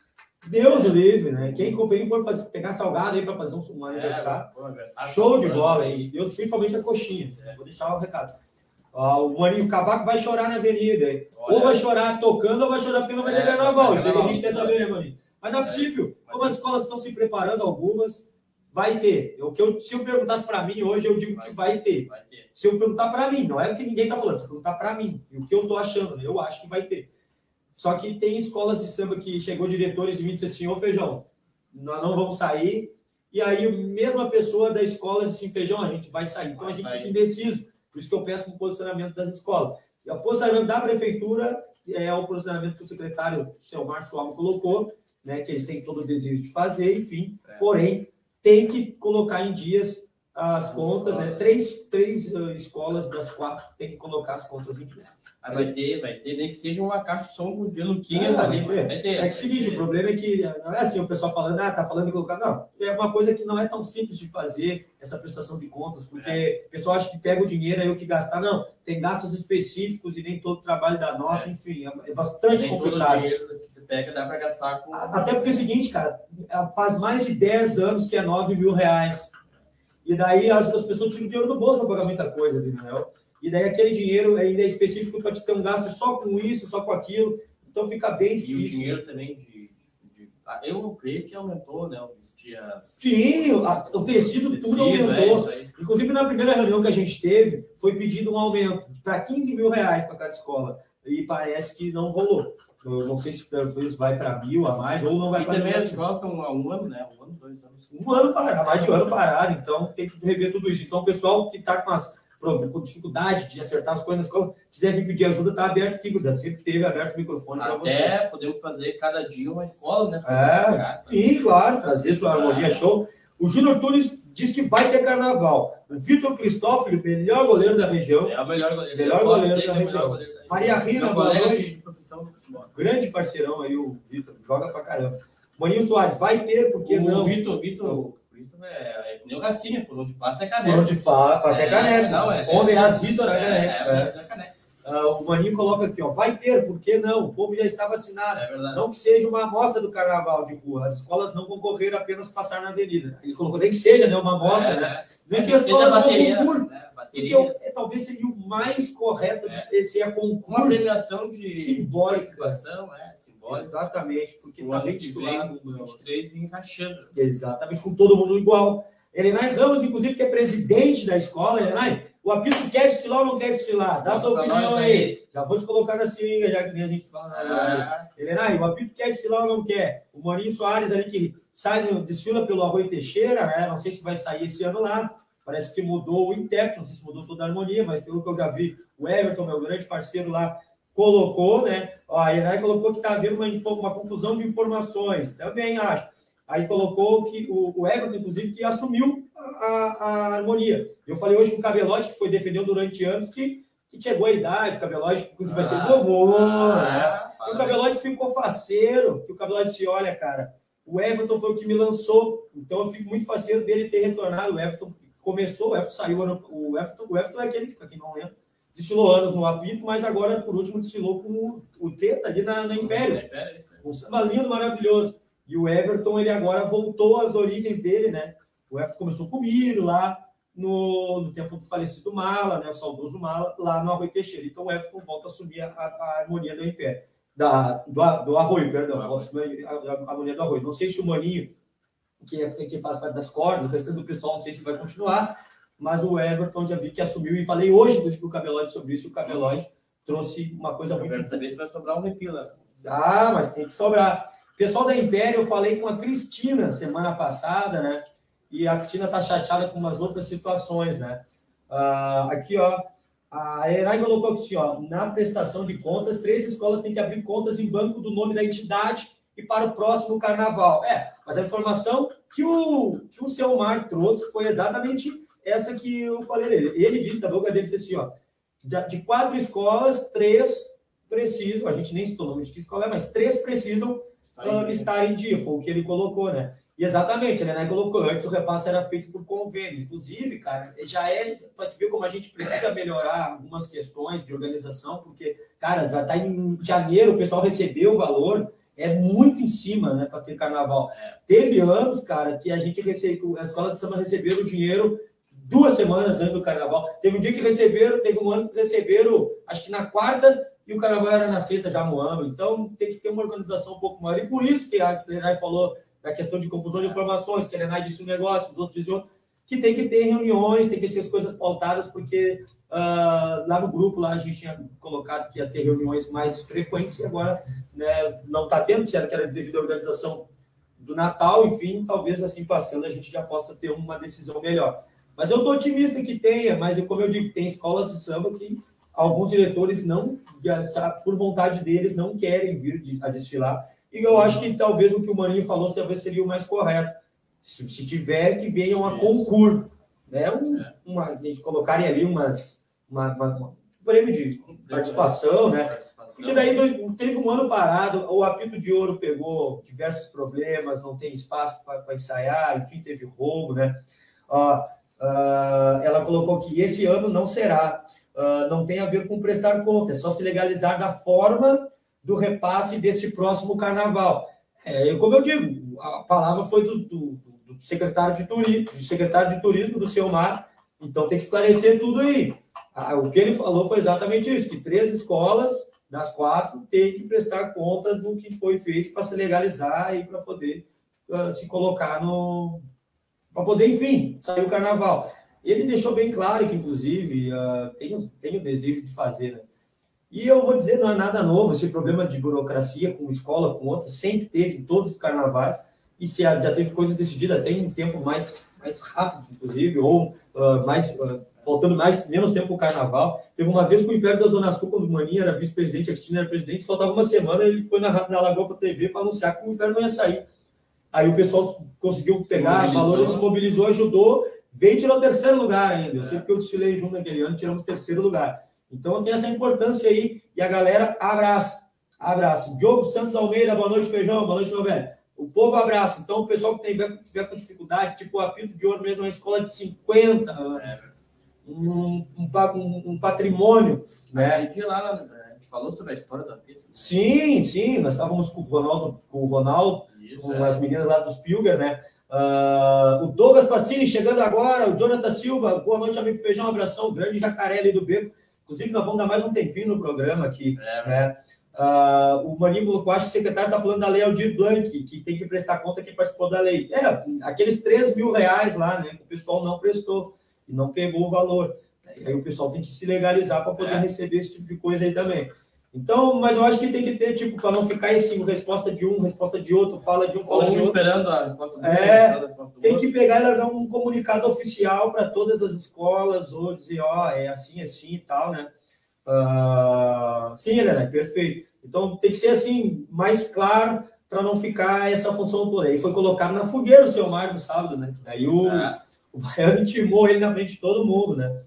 Deus o livre, né? Quem conferir for fazer, pegar salgado aí para fazer um, um aniversário. É, aniversário. Show de bola aí. Eu, principalmente a coxinha. É. Vou deixar o recado. Ó, o Maninho Cavaco vai chorar na avenida. hein? Olha. Ou vai chorar tocando ou vai chorar porque não vai ter É, carnaval. vai Isso aí a gente quer saber, né, Maninho? Mas a princípio, Vai como as escolas estão se preparando, algumas, vai ter. O que eu, se eu perguntasse para mim hoje, eu digo que vai ter. Vai ter. Se eu perguntar para mim, não é o que ninguém está falando, se eu perguntar para mim, e o que eu estou achando, eu acho que vai ter. Só que tem escolas de samba que chegou diretores e me disse assim, ô Feijão, nós não vamos sair. E aí, a mesma pessoa da escola disse assim, Feijão, a gente vai sair. Então, Vai a gente sair. fica indeciso. Por isso que eu peço um posicionamento das escolas. E o posicionamento da prefeitura é o posicionamento que o secretário, o seu Márcio Alves, colocou, né, que eles têm todo o desejo de fazer, enfim. É. Porém, tem que colocar em dias as As contas, né? Três, três eh, escolas das quatro tem que colocar as contas em dias. Aí vai ter, vai ter, nem que seja uma caixa de som de Luquinhas Ah, ali. vai ter. Vai ter. É que é o seguinte, o problema é que não é assim o pessoal falando, ah, tá falando de colocar. Não, é uma coisa que não é tão simples de fazer essa prestação de contas, porque É. o pessoal acha que pega o dinheiro aí o que gastar. Não, tem gastos específicos e nem todo o trabalho da nota, É. enfim, é, é bastante complicado. dinheiro que tu pega dá pra gastar com. Até porque é o seguinte, cara, faz mais de 10 anos que é 9 mil reais. E daí as, as pessoas tiram dinheiro do bolso para pagar muita coisa, entendeu? E daí aquele dinheiro ainda é específico para te ter um gasto só com isso, só com aquilo. Então fica bem E o difícil. dinheiro também de. de- ah, eu creio que aumentou, né? O vestir as. Sim, a- o tecido, tudo tecido, é aumentou. aí. Inclusive, na primeira reunião que a gente teve, foi pedido um aumento para 15 mil reais para cada escola. E parece que não rolou. Eu não sei se talvez vai para mil a mais ou não vai E para também mil. as escolas estão há um ano, né? Um ano, dois anos. um ano parado, mais de um ano parado, então tem que rever tudo isso. Então, o pessoal que está com, as- com dificuldade de acertar as coisas na escola, quiser vir pedir ajuda, está aberto aqui, Guza. Sempre teve aberto o microfone para você. Até podemos fazer cada dia uma escola, né? É, sim, claro, trazer sua harmonia show. O Júnior Tunes diz que vai ter carnaval. O Vitor Cristófilo, melhor goleiro da região, É o melhor goleiro. Melhor goleiro da é região. Maria Rina, boa noite. grande parceirão aí, o Vitor, joga pra caramba. Maninho Soares, vai ter, porque o não? Vitor, Vitor, o Christopher é, é que nem o Rafinha, por onde passa é Por caneca. onde passa é É, caneca. não, é- Onde é as Vitor, é É, caneca. é, É. é caneca. Ah, o Maninho coloca aqui, ó, vai ter, por que não? O povo já está vacinado. É. Não que seja uma amostra do carnaval de rua. As escolas não concorreram apenas passar na avenida. Ele colocou nem que seja né, uma amostra, É, né? Nem É, que as escolas não concursem. né? Porque Bateria. eu- é, talvez seria o mais correto é Uma concurso. premiação de Simbólica. é, simbólica. Exatamente, porque O está ano bem que titulado. vem, 23 encaixando. Exatamente, com todo mundo igual. Elenay Ramos, inclusive, que é presidente da escola. Elenay, o apito quer desfilar ou não quer desfilar? Dá a tua opinião nós aí. Já vou te colocar na seringa, já que nem a gente fala. Ah, Elenay, o apito quer desfilar ou não quer? O Maninho Soares ali que sai, no- desfila pelo Arroio Teixeira, né? Não sei se vai sair esse ano lá. Parece que mudou o intérprete, não sei se mudou toda a harmonia, mas pelo que eu já vi, o Everton, meu grande parceiro lá, colocou, né? Ó, a Elenay colocou que está havendo uma, uma confusão de informações. Também acho. Aí colocou que o, o Everton, inclusive, que assumiu a, a- a harmonia. Eu falei hoje com o Cabelote, que foi defendeu durante anos, que, que chegou a idade, o Cabelote, inclusive, vai ser Ah, vovô, né? ah, E o Cabelote ficou faceiro, que o Cabelote disse, olha, cara, o Everton foi o que me lançou, então eu fico muito faceiro dele ter retornado. O Everton começou, o Everton saiu, o Everton, o Everton é aquele, para quem não lembra, desfilou anos no apito, mas agora, por último, desfilou com o, Teta ali na, na Império. É. Um samba lindo, maravilhoso. E o Everton, ele agora voltou às origens dele, né? O Everton começou com o Miro lá no, no tempo do falecido Mala, né? O saudoso Mala, lá no Arroio Teixeira. Então o Everton volta a assumir a, a- harmonia do Império. Da, do, do Arroio, perdão. A- a harmonia do Arroio. Não sei se o Maninho, que, é, que faz parte das cordas, o restante do pessoal, não sei se vai continuar, mas o Everton já vi que assumiu e falei hoje, com o Cabelote sobre isso. O Cabelote trouxe uma coisa Eu muito quero saber se vai sobrar um repila. ah, mas tem que sobrar. Pessoal da Império, eu falei com a Cristina semana passada, né? E a Cristina tá chateada com umas outras situações, né? Ah, aqui, ó, a Erai colocou aqui, assim, ó, na prestação de contas, três escolas têm que abrir contas em banco do nome da entidade e para o próximo carnaval. É, mas a informação que o, que o seu Mar trouxe foi exatamente essa que eu falei dele. Ele disse, da boca dele, disse assim, ó, de, quatro escolas, três precisam, a gente nem citou o nome de que escola é, mas três precisam uh, estar em dia, foi o que ele colocou, né? E exatamente, né? Colocou antes o repasse era feito por convênio. Inclusive, cara, já é para te ver como a gente precisa melhorar algumas questões de organização, porque, cara, já tá em janeiro, o pessoal recebeu o valor é muito em cima, né, para ter carnaval. É. Teve anos, cara, que a gente recebeu, a escola de samba recebeu o dinheiro duas semanas antes do carnaval. Teve um dia que receberam, teve um ano que receberam, acho que na quarta, e o carnaval era na sexta já no ano. Então tem que ter uma organização um pouco maior. E por isso que a Lenai falou da questão de confusão de informações, que a Lenai disse um negócio, os outros diziam que tem que ter reuniões, tem que ter as coisas pautadas, porque uh, lá no grupo lá a gente tinha colocado que ia ter reuniões mais frequentes e agora né, não está tendo, disseram que era devido à organização do Natal, enfim, talvez assim passando a gente já possa ter uma decisão melhor. Mas eu estou otimista que tenha, mas como eu digo, tem escolas de samba que alguns diretores não, por vontade deles, não querem vir a desfilar. E eu acho que talvez o que o Maninho falou talvez seria o mais correto. Se, se tiver, que venham a concurso. Né? Um, uma, a gente colocarem ali umas, uma, uma, um prêmio de participação, né? Porque daí teve um ano parado, o apito de ouro pegou diversos problemas, não tem espaço para ensaiar, enfim, teve roubo, né? Uh, uh, ela colocou que esse ano não será, uh, não tem a ver com prestar conta, é só se legalizar da forma do repasse deste próximo carnaval. É, como eu digo, a palavra foi do, do, do secretário de turismo, do secretário de turismo do seu mar, então tem que esclarecer tudo aí. Ah, o que ele falou foi exatamente isso, que três escolas das quatro têm que prestar conta do que foi feito para se legalizar e para poder uh, se colocar no, para poder, enfim, sair o carnaval. Ele deixou bem claro que, inclusive, uh, tem, tem o desejo de fazer. Né? E eu vou dizer, não é nada novo, esse problema de burocracia com escola, com outra, sempre teve em todos os carnavais, e se já teve coisa decidida até em tempo mais, mais rápido, inclusive, ou uh, mais, uh, faltando mais, menos tempo para o carnaval. Teve uma vez com o Império da Zona Sul, quando o Maninha era vice-presidente, a Cristina era presidente, faltava uma semana, ele foi na, na Lagoa para a TV para anunciar que o Império não ia sair. Aí o pessoal conseguiu pegar, valores se mobilizou, ajudou, veio e tirou o terceiro lugar ainda. Eu sei que eu desfilei junto naquele ano, tiramos o terceiro lugar. Então tem essa importância aí e a galera abraça. Abraça. Diogo Santos Almeida, boa noite, feijão, boa noite, meu velho. O povo abraça. Então, o pessoal que tiver, tiver com dificuldade, tipo o Apito de Ouro mesmo, uma escola de 50, é. Um, um, um, patrimônio. Né? Dia lá, a gente falou sobre a história do Apito. Né? Sim, sim, nós estávamos com o Ronaldo, com o Ronaldo isso, com é. as meninas lá dos Pilger, né? Uh, o Douglas Passini chegando agora, o Jonathan Silva, boa noite, amigo Feijão, um abração, grande jacaré ali do Beco. Inclusive, nós vamos dar mais um tempinho no programa aqui. É, né? Uh, o Maninho colocou, acho que o secretário está falando da lei Aldir Blanc, que tem que prestar conta quem participou da lei. É, aqueles 3 mil reais lá, né? Que o pessoal não prestou e não pegou o valor. E aí o pessoal tem que se legalizar para poder é. receber esse tipo de coisa aí também. Então, mas eu acho que tem que ter, tipo, para não ficar assim, resposta de um, resposta de outro, fala de um, fala Ou de outro. esperando a resposta do é, outro. Tem que pegar e largar um comunicado oficial para todas as escolas, ou dizer, ó, oh, é assim, assim e tal, né? Uh, sim, Helena, perfeito. Então, tem que ser assim, mais claro, para não ficar essa função toda. Aí foi colocado na fogueira o seu Mário no sábado, né? Aí o, é. O Baiano intimou ele na frente de todo mundo, né?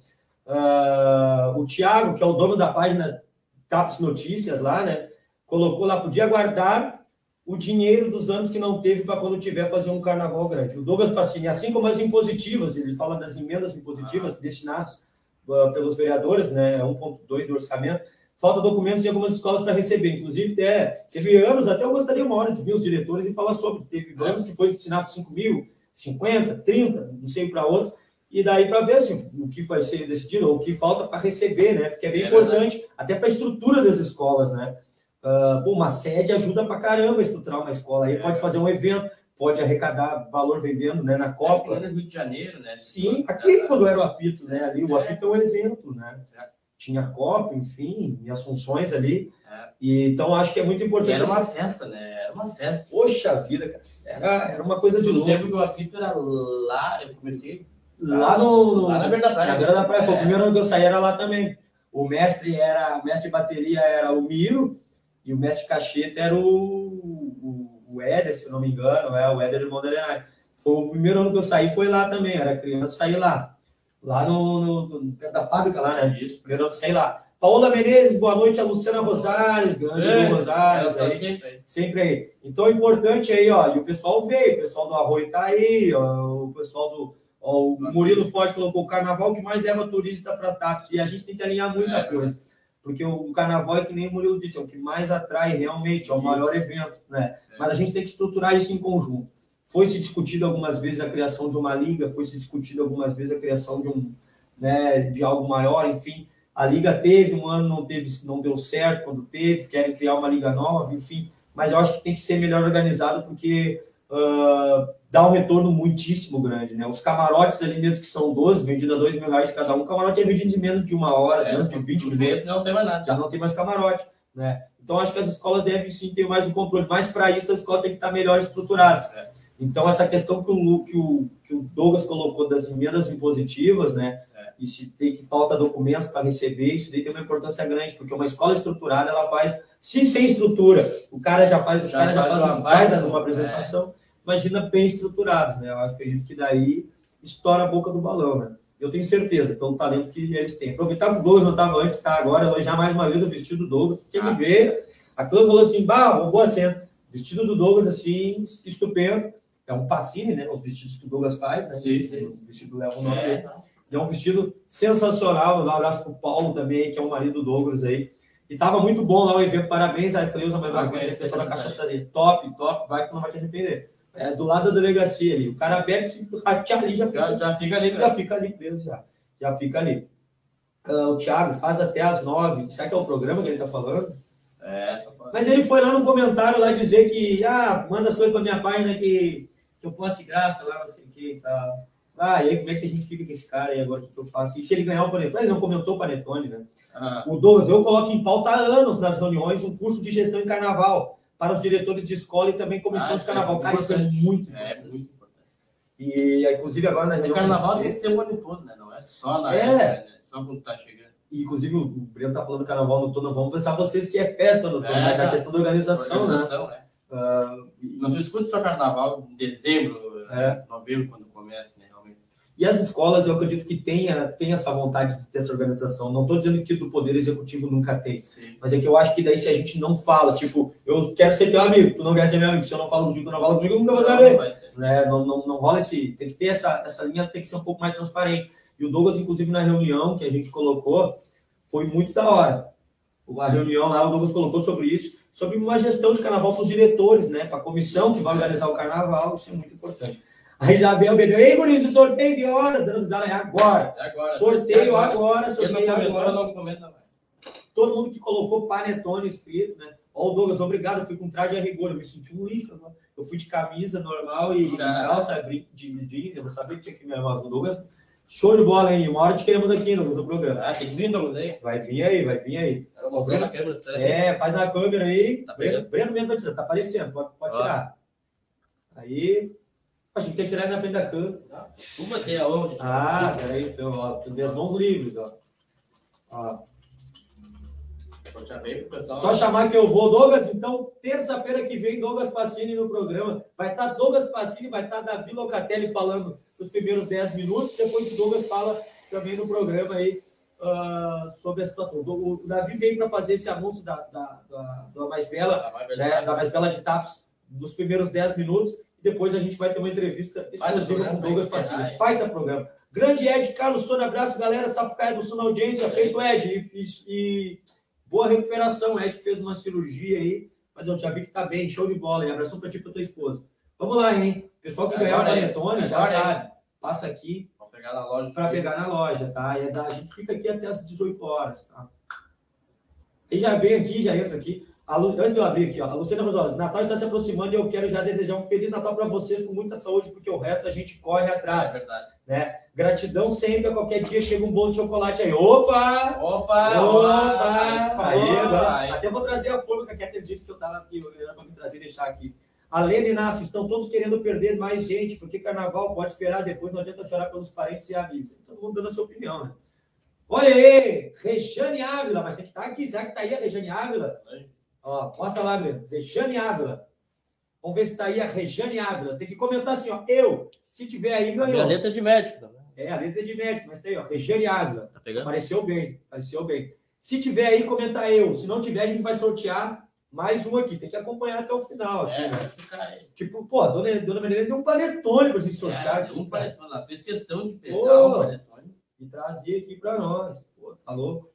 Uh, o Thiago, que é o dono da página TAPS Notícias lá, né? Colocou lá, podia guardar o dinheiro dos anos que não teve para quando tiver fazer um carnaval grande. O Douglas Passini, assim como as impositivas, ele fala das emendas impositivas ah. destinadas uh, pelos vereadores, né? 1,2 do orçamento. Falta documentos em algumas escolas para receber. Inclusive, até, teve anos, até eu gostaria uma hora de ver os diretores e falar sobre. Teve anos que foi destinado 5 mil, 50, 30, não sei para outros e daí para ver assim, o que vai ser decidido, ou o que falta para receber, né? Porque é bem é importante, verdade. até para a estrutura das escolas, né? Uh, uma sede ajuda para caramba a estruturar uma escola. Aí é. pode fazer um evento, pode arrecadar valor vendendo né, na Copa. É, no Rio de Janeiro, né? Sim, aqui quando era o apito, né? Ali, o é. apito é um exemplo, né? É. Tinha a Copa, enfim, e as funções ali. É. E, então acho que é muito importante. E era uma festa, né? Era uma festa. Poxa vida, cara. Era, era uma coisa de louco. O tempo que o apito era lá, eu comecei Lá no, no. Lá na beira da praia. Na beira da praia. Foi o primeiro ano que eu saí, era lá também. O mestre era. O mestre de bateria era o Miro e o mestre de cacheta era o, o, o Éder, se não me engano, é o Éder irmão da. Foi o primeiro ano que eu saí, foi lá também, era criança, saí lá. Lá no, no, perto da fábrica, lá, né? Isso. Primeiro saí lá. Paola Menezes, boa noite. A Luciana Rosales, grande é, Rosales. Aí, sempre, aí. sempre aí. Então é importante aí, ó. E o pessoal veio, o pessoal do Arroio tá aí, ó, o pessoal do o Murilo Forte colocou o carnaval que mais leva turista para TAPS. E a gente tem que alinhar muita é, coisa. Porque o, o carnaval é que nem o Murilo disse, é o que mais atrai realmente, é o maior evento, né? É. Mas a gente tem que estruturar isso em conjunto. Foi se discutido algumas vezes a criação de uma liga, foi se discutido algumas vezes a criação de um, né, de algo maior, enfim. A liga teve um ano, não teve, não deu certo quando teve, querem criar uma liga nova, enfim. Mas eu acho que tem que ser melhor organizado porque ah, dá um retorno muitíssimo grande, né? Os camarotes ali mesmo que são 12, vendido a 2 mil reais cada um, o camarote é vendido em menos de uma hora, É, menos de 20 no minutos não tem mais nada. já não tem mais camarote, né? Então acho que as escolas devem sim ter mais o controle, mas para isso as escolas têm que estar melhor estruturadas. É. Então essa questão que o, que o, que o Douglas colocou das emendas impositivas, né? É. E se tem que falta documentos para receber, isso daí tem uma importância grande, porque uma escola estruturada ela faz, se sem estrutura, o cara já faz, os Já caras já faz fazem uma baita numa apresentação, imagina bem estruturados, né? Eu acho que acredito que daí estoura a boca do balão, né? Eu tenho certeza, pelo talento que eles têm. Aproveitar que o Douglas não estava antes, está agora, elogiar mais uma vez o vestido do Douglas. Tinha que Ah. ver. A Clã falou assim: bah, uma boa cena. Vestido do Douglas, assim, estupendo. É um passine, né? Os vestidos que o Douglas faz, né? Sim, sim. O vestido leva o nome dele. É, E é um vestido sensacional. Um abraço pro Paulo também, que é o marido do Douglas aí. E tava muito bom lá o evento. Parabéns a Cleusa mais uma vez, é, a pessoa da é cachaçaria. Top, top. Vai que não vai te arrepender. É do lado da delegacia ali. O cara bebe, se ratear ali, já Já, já fica ali, já fica ali preso já. Já fica ali. Ah, o Thiago faz até as nove. Sabe que é o programa que ele tá falando? É. Mas ele foi lá no comentário lá dizer que, ah, manda as coisas pra minha página que eu posto de graça lá, não sei o que e tal. Ah, e aí como é que a gente fica com esse cara aí agora? O que, eu faço? E se ele ganhar o Panetone? Ele não comentou o Panetone, né? Ah, O Douglas, eu coloco em pauta há anos nas reuniões um curso de gestão em carnaval para os diretores de escola e também comissão Ah, de é carnaval. Cara, isso é muito é importante. muito importante. E, inclusive, agora na O reunião... carnaval tem que ser o ano todo, né? Não é só na É. época, né? Só quando tá chegando. E, inclusive, o Breno tá falando do carnaval noturno, vamos pensar vocês que é festa noturna, É, mas é a tá. questão da organização, né? Organização, né? Ah, e- Não se escuta só carnaval em dezembro, É. novembro, quando começa, né? Realmente. E as escolas, eu acredito que tenha, tenha essa vontade de ter essa organização. Não estou dizendo que do Poder Executivo nunca tem, Sim. mas é que eu acho que daí se a gente não fala, tipo, eu quero ser teu amigo, tu não quer ser meu amigo, se eu não falo contigo, tu não fala comigo, eu nunca vou saber. Né? Não, não, não rola esse. Tem que ter essa, essa linha, tem que ser um pouco mais transparente. E o Douglas, inclusive, na reunião que a gente colocou, foi muito da hora. A reunião lá, o Douglas colocou sobre isso, sobre uma gestão de carnaval para os diretores, né? Para a comissão que vai organizar o carnaval, isso é muito importante. A Isabel bebeu, ei, Maurício, sorteio de horas, dando risada, é agora. É agora. Sorteio É agora, Ele não sorteio agora. não comenta mais. Todo mundo que colocou panetone escrito, né? Ó, o Douglas, obrigado, eu fui com traje a rigor, eu me senti um lixo. né? Eu fui de camisa normal e calça de jeans, eu não sabia que tinha que me levar o Douglas. Show de bola, hein? Uma hora te queremos aqui, Douglas, no programa. Ah, tem que vir, Douglas, aí. Vai vir aí, vai vir aí. Na câmera, sério. É, faz na câmera aí. Tá Breno? Breno mesmo vai tirar, tá aparecendo, pode, pode Ó. tirar. Aí. Acho que tem que tirar aí na frente da câmera. Uma tem a honra de Ah, peraí, então, ó, tem minhas mãos livres, ó. Ó. Só chamar que eu vou, Douglas. Então, terça-feira que vem, Douglas Passini no programa. Vai estar Douglas Passini, vai estar Davi Locatelli falando os primeiros 10 minutos. Depois o Douglas fala também no programa aí ah, sobre a situação. O, o Davi veio para fazer esse anúncio da, da, da, da Mais Bela, Ah, vai, né, verdade. da Mais Bela de Taps, dos primeiros 10 minutos. E depois a gente vai ter uma entrevista exclusiva com o Douglas? Pai da programa. Grande Ed, Carlos Sônia, abraço, galera. Sapucaia do Sul na audiência. Feito, Ed. E, e- boa recuperação. Ed fez uma cirurgia aí, mas eu já vi que tá bem. Show de bola. E abração pra ti e pra tua esposa. Vamos lá, hein? Pessoal que ganhar o. Panetone já é. sabe. Passa aqui pegar na loja. para pegar na loja, tá? E é da- a gente fica aqui até as 18 horas, tá? E já vem aqui, já entra aqui. A Lu... Antes de eu abrir aqui, ó, a Luciana Rosales, Natal está se aproximando e eu quero já desejar um Feliz Natal para vocês com muita saúde, porque o resto a gente corre atrás, é verdade. né? Gratidão sempre, a qualquer dia chega um bolo de chocolate aí. Opa! Opa! Opa! Agora, até vou trazer a forma que a Catherine disse que eu estava aqui, era para me trazer e deixar aqui. A Lene Inácio, estão todos querendo perder mais gente, porque carnaval pode esperar depois, não adianta chorar pelos parentes e amigos. Todo mundo dando a sua opinião, né? Olha aí, Rejane Ávila, mas tem que estar aqui, será que está aí a Rejane Ávila? Ó, mostra lá, Breno. Rejane Ávila. Vamos ver se está aí a Rejane Ávila. Tem que comentar assim, ó, eu, se tiver aí, ganhou. letra é de médico também. É, a letra é de médico, mas tem, ó, Rejane Ávila. Tá pegando? Apareceu bem, apareceu bem. Se tiver aí, comenta eu. Se não tiver, a gente vai sortear mais um aqui. Tem que acompanhar até o final. Aqui, É, né? ficar. Tipo, pô, a dona, dona Marilene deu um panetone pra gente sortear É, aqui. um panetone. Ela fez questão de pegar um panetone. E trazer aqui pra nós. Pô, tá louco?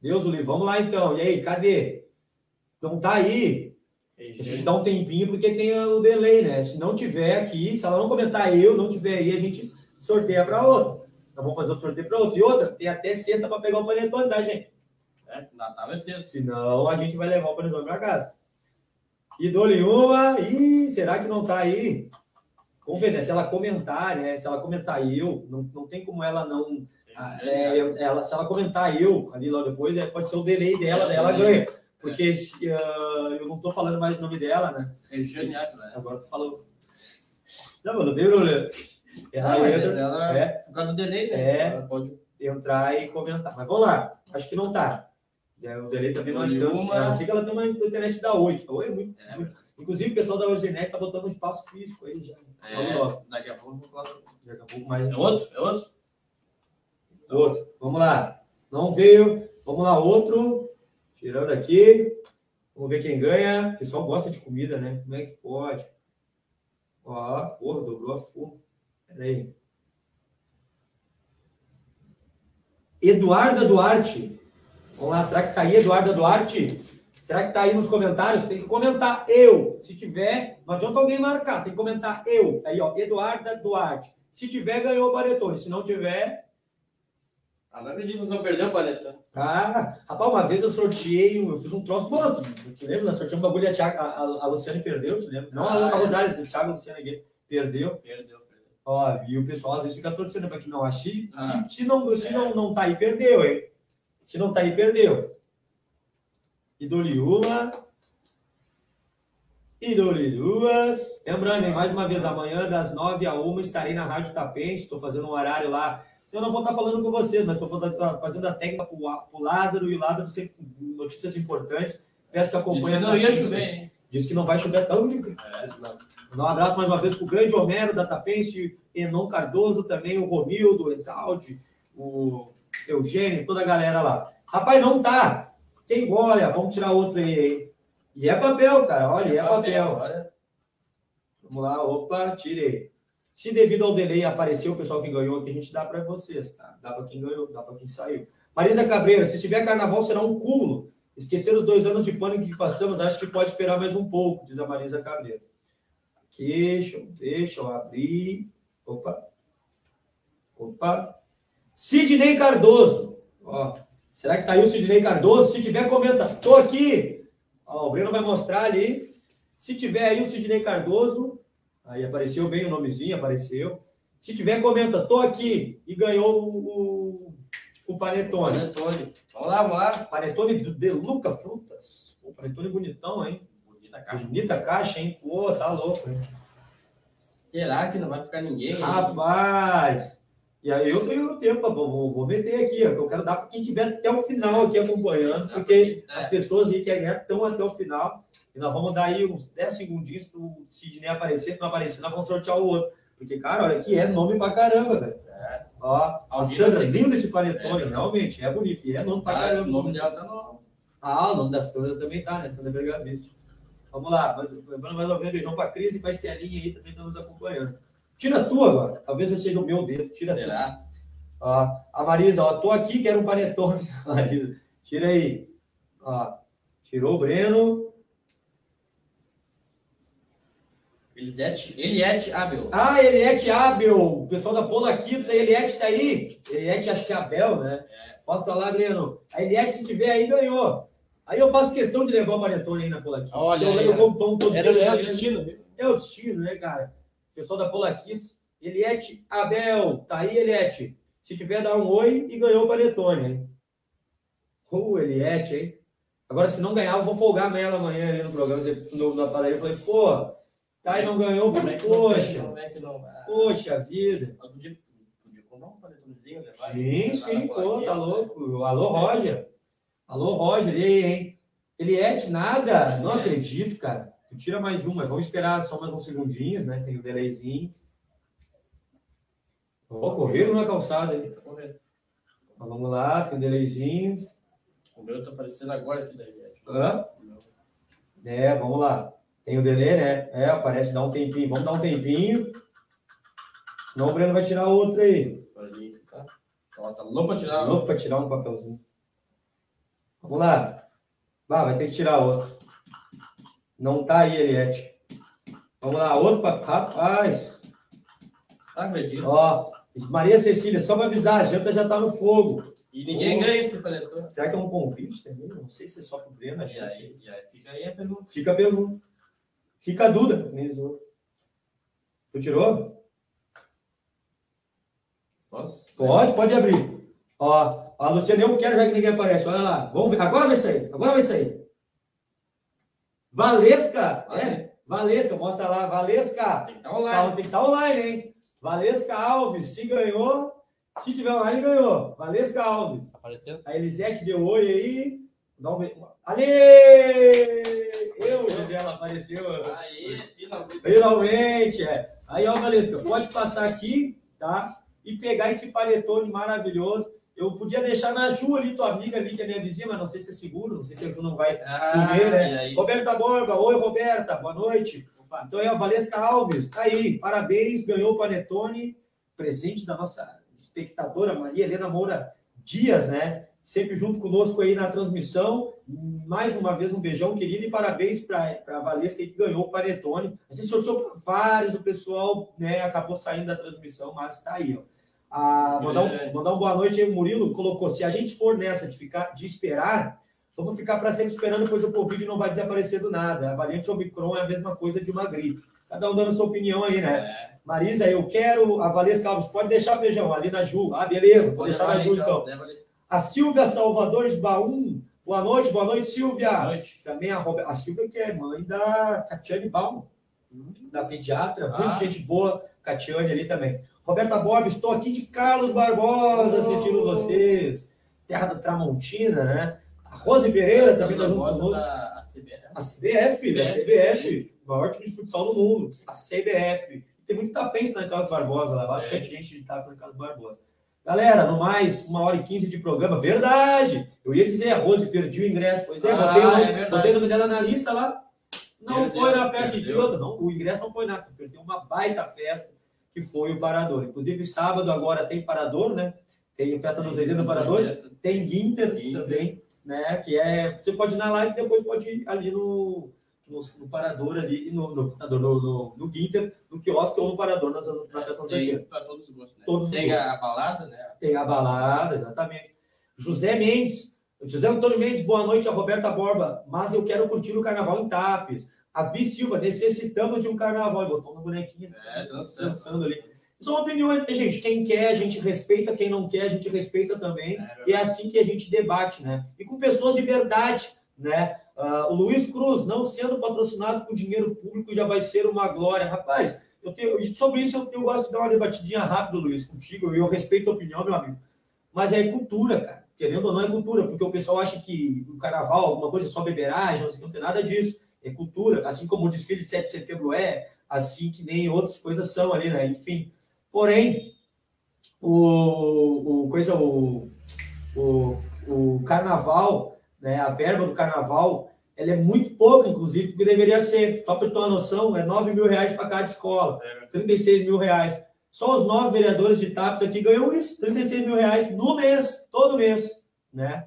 Deus o livre. Vamos lá então. E aí, cadê? Não tá aí. A gente dá um tempinho porque tem o delay, né? Se não tiver aqui, se ela não comentar eu, não tiver aí, a gente sorteia para outra. Então vamos fazer o sorteio para outra. E outra, tem até sexta para pegar o panetone, tá, gente? É, Natal é cedo. Senão a gente vai levar o panetone para casa. E dou-lhe uma. Ih, será que não tá aí? Vamos ver, né? Se ela comentar, né? Se ela comentar eu, não, não tem como ela não. Ah, é, ela, se ela comentar eu ali logo depois, é, pode ser o delay dela, é, daí ela ganha. Porque uh, eu não tô falando mais o nome dela, né? Regiane né? Agora tu falou. Não, mano, não tem problema. Ela, ah, entra, ela, é, por causa do delay, né? É, ela pode entrar e comentar. Mas vamos lá, acho que não tá. É, o delay também tanto. Uma... A não ser que ela tem uma internet da Oi. A Oi é muito. É, muito... Inclusive, o pessoal da Orzenet tá botando um espaço físico aí já. É, daqui a pouco vou falar. Daqui a pouco mais. É outro? É outro? Outro. Vamos lá. Não veio. Vamos lá, outro. Tirando aqui. Vamos ver quem ganha. O pessoal gosta de comida, né? Como é que pode? Ó, porra, dobrou a fome. Peraí. Eduarda Duarte. Vamos lá, será que tá aí, Eduarda Duarte? Será que tá aí nos comentários? Tem que comentar eu. Se tiver, não adianta alguém marcar, tem que comentar eu. Aí, ó, Eduarda Duarte. Se tiver, ganhou o paletone. Se não tiver, ah, não acredito que você perdeu o paletó. Ah, rapaz, uma vez eu sorteei, eu fiz um troço bom. Tu lembra? Nós sorteamos um bagulho a, a, a, a Luciane perdeu, tu lembra? Não, ah, a Rosales, é. o Thiago Luciane aqui. Perdeu. Perdeu, perdeu. Ó, e o pessoal às vezes fica torcendo para que não ache. Ah, se, se, não, se é. não, não tá aí, perdeu, hein? Se não tá aí, perdeu. E dou-lhe uma. E dou-lhe duas. Lembrando, mais uma vez, amanhã, das nove a uma, estarei na Rádio Tapense. Estou fazendo um horário lá eu não vou estar falando com vocês, mas estou fazendo a técnica para o Lázaro e o Lázaro sempre notícias importantes. Peço que. Diz que não ia chover, hein? Diz que não vai chover tanto. É, um abraço mais uma vez para o grande Homero da Tapense, Enon Cardoso, também o Romildo, o Exaldi, o Eugênio, toda a galera lá. Rapaz, não tá. Quem olha, vamos tirar outro aí, hein? E é papel, cara. Olha, é, é papel. papel. Vamos lá, opa, tirei. Se devido ao delay apareceu o pessoal que ganhou aqui, a gente dá para vocês, tá? Dá para quem ganhou, dá para quem saiu. Marisa Cabreira, se tiver carnaval será um cúmulo. Esquecer os dois anos de pânico que passamos, acho que pode esperar mais um pouco, diz a Marisa Cabreira. Aqui, deixa, deixa eu abrir. Opa. Opa. Sidney Cardoso. Ó, será que tá aí o Sidney Cardoso? Se tiver, comenta. Tô aqui. Ó, o Breno vai mostrar ali. Se tiver aí o Sidney Cardoso, Aí apareceu bem o nomezinho, apareceu. Se tiver, comenta, tô aqui e ganhou o, o panetone. Panetone. Vamos lá, vamos lá. Panetone de Luca Frutas. O panetone bonitão, hein? Bonita caixa. Bonita caixa, hein? Pô, tá louco, hein? Será que não vai ficar ninguém? Rapaz! E aí eu tenho tempo, vou, vou meter aqui, ó, que eu quero dar para quem estiver até o final aqui acompanhando, porque é. as pessoas aí que estão até o final. E nós vamos dar aí uns 10 segundinhos para o Sidney aparecer. Se não aparecer, nós vamos sortear o outro. Porque, cara, olha que é nome pra caramba, velho. É. Ó, a Sandra, lindo esse panetone, é, realmente, é bonito. E é nome pra ah, caramba. O nome dela tá no. Ah, o nome da Sandra também tá, né? Sandra Bergavista. Vamos lá, lembrando mais uma vez, beijão pra Cris e pra Estelinha aí também estamos acompanhando. Tira tu agora, talvez esse seja o meu dedo. Tira Será? tu. Ó, a Marisa, ó, tô aqui, quero um panetone. Marisa, tira aí. Tirou o Breno. Eliette, Eliette Abel. Ah, Eliette Abel. O pessoal da Polaquitos, a Eliette tá aí. Eliette, acho que é Abel, né? É. Posso falar, Breno? A Eliette, se tiver aí, ganhou. Aí eu faço questão de levar o panetone aí na Polaquitos. Olha, eu, eu como pão todo era, dia. É o destino. É o destino, né, cara? Pessoal da Polaquitos. Eliette Abel. Tá aí, Eliette. Se tiver, dá um oi e ganhou o panetone, hein? Uh, Eliette, hein? Agora, se não ganhar, eu vou folgar nela amanhã ali no programa, no, na padaria. Eu falei, pô, Tá, e não ganhou, como é que poxa, não, é que não, poxa vida. Podia, podia comprar um panetonezinho, levar. Sim, sim, pô, tá louco. Alô, Roger. Alô, Roger, e aí, hein? Eliette, nada? Não acredito, cara. Tu tira mais uma, vamos esperar só mais uns segundinhos, né? Tem o um delayzinho. Ó, correram na calçada aí. Tá correndo. Então, vamos lá, tem um delayzinho. O meu tá aparecendo agora aqui da Eliette. Hã? É, vamos lá. Tem o delay, né? É, aparece, dá um tempinho. Vamos dar um tempinho. Senão o Breno vai tirar outro aí. Ela tá louco pra tirar. Louco pra tirar um papelzinho. Vamos lá. Ah, vai ter que tirar outro. Não tá aí, Eliette. Vamos lá, outro. pa- Rapaz. Tá acredito. Ó, Maria Cecília, só para avisar, a janta já tá no fogo. E ninguém Oh. ganha esse paletó. Será que é um convite também? Não sei se é só pro Breno. E aí, e aí fica aí a pergunta. Fica a pergunta. Fica a. Mesmo. Tu tirou? Posso? Pode, pode abrir. Ó, a Luciana, eu quero já que ninguém aparece. Olha lá. Vamos ver. Agora vai sair. Agora vai sair. Valesca. É, Valesca. Mostra lá. Valesca. Tem que estar Tá, online. tem que estar online, hein? Valesca Alves. Se ganhou. Se tiver online, ganhou. Valesca Alves. Tá aparecendo? A Elisete deu oi aí. Dá um beijo. Ale! Eu, Gisela, apareceu. Aí, finalmente. Finalmente, é. Aí, ó, Valesca, pode passar aqui, tá? E pegar esse paletone maravilhoso. Eu podia deixar na Ju ali, tua amiga ali, que é minha vizinha, mas não sei se é seguro, não sei se a Ju não vai Ah, comer, né? aí? Roberta Borba, oi, Roberta, boa noite. Opa, Então aí, ó, Valesca Alves, tá aí, parabéns, ganhou o panetone, presente da nossa espectadora Maria Helena Moura Dias, né? Sempre junto conosco aí na transmissão. Mais uma vez, um beijão, querido, e parabéns para a Valesca que ganhou o panetone. A gente sorteou para vários, o pessoal né, acabou saindo da transmissão, mas tá aí, ó. Ah, mandar, um, mandar uma boa noite aí, o Murilo colocou, se a gente for nessa de ficar, de esperar, vamos ficar para sempre esperando, pois o Covid não vai desaparecer do nada. A variante Omicron é a mesma coisa de uma gripe. Cada um dando sua opinião aí, né? é. Marisa, eu quero. A Valesca Alves, pode deixar feijão ali na Ju. Ah, beleza, vou Pode deixar na Ju então. Ali. A Silvia Salvador de Baum. Boa noite, boa noite, Silvia. Boa noite. Também a, Robe- a Silvia, que é mãe da Catiane Baum, da pediatra. Muito Ah. gente boa, Catiane ali também. Roberta Borba, estou aqui de Carlos Barbosa assistindo Oh. vocês. Terra da Tramontina, né? A Rose Pereira também tá junto conosco. da CBF. A CBF, né? A CBF. O maior time de futsal do mundo. A CBF. Tem muito tapense na Carlos Barbosa lá. Bastante gente de tapa na Carlos Barbosa. Galera, no mais, uma hora e quinze de programa. Verdade! Eu ia dizer, a Rose perdi o ingresso. Pois é, Ah, botei, o é botei o nome dela na lista lá. Não Perdeu, foi na festa de perdeu. outra, não. O ingresso não foi nada. Perdeu uma baita festa que foi o Parador. Inclusive, sábado agora tem Parador, né? Tem festa nos Reis do Parador. Tem Ginter, Ginter. também, né? Que é. Você pode ir na live e depois pode ir ali no, no, no parador ali, no, no, no, no, no Ginter, no quiosque ou no parador nas, na festa dos Reis. para todos os gostos, né? Todos os Tem gostos. a balada, né? Tem a balada, exatamente. José Mendes. José Antônio Mendes, boa noite. A Roberta Borba. Mas eu quero curtir o carnaval em Tapes. A Vi Silva, necessitamos de um carnaval. E botou uma bonequinha É, dançando. dançando ali. São opiniões, né, gente? Quem quer, a gente respeita. Quem não quer, a gente respeita também. É, E é assim que a gente debate, né? E com pessoas de verdade, né? Ah, o Luiz Cruz, não sendo patrocinado com dinheiro público, já vai ser uma glória. Rapaz, eu tenho, sobre isso eu, eu gosto de dar uma debatidinha rápida, Luiz, contigo. Eu respeito a opinião, meu amigo. Mas é cultura, cara. Querendo ou não, é cultura. Porque o pessoal acha que o carnaval, alguma coisa é só beberagem, não tem nada disso. É cultura. Assim como o desfile de 7 de setembro é, assim que nem outras coisas são ali, né? Enfim. Porém, o, o coisa, o, o, o carnaval, né, a verba do carnaval, ela é muito pouca, inclusive, porque deveria ser, só para ter uma noção, é 9 mil reais para cada escola, 36 mil reais. Só os nove vereadores de TAPS aqui ganham isso, 36 mil reais no mês, todo mês, né?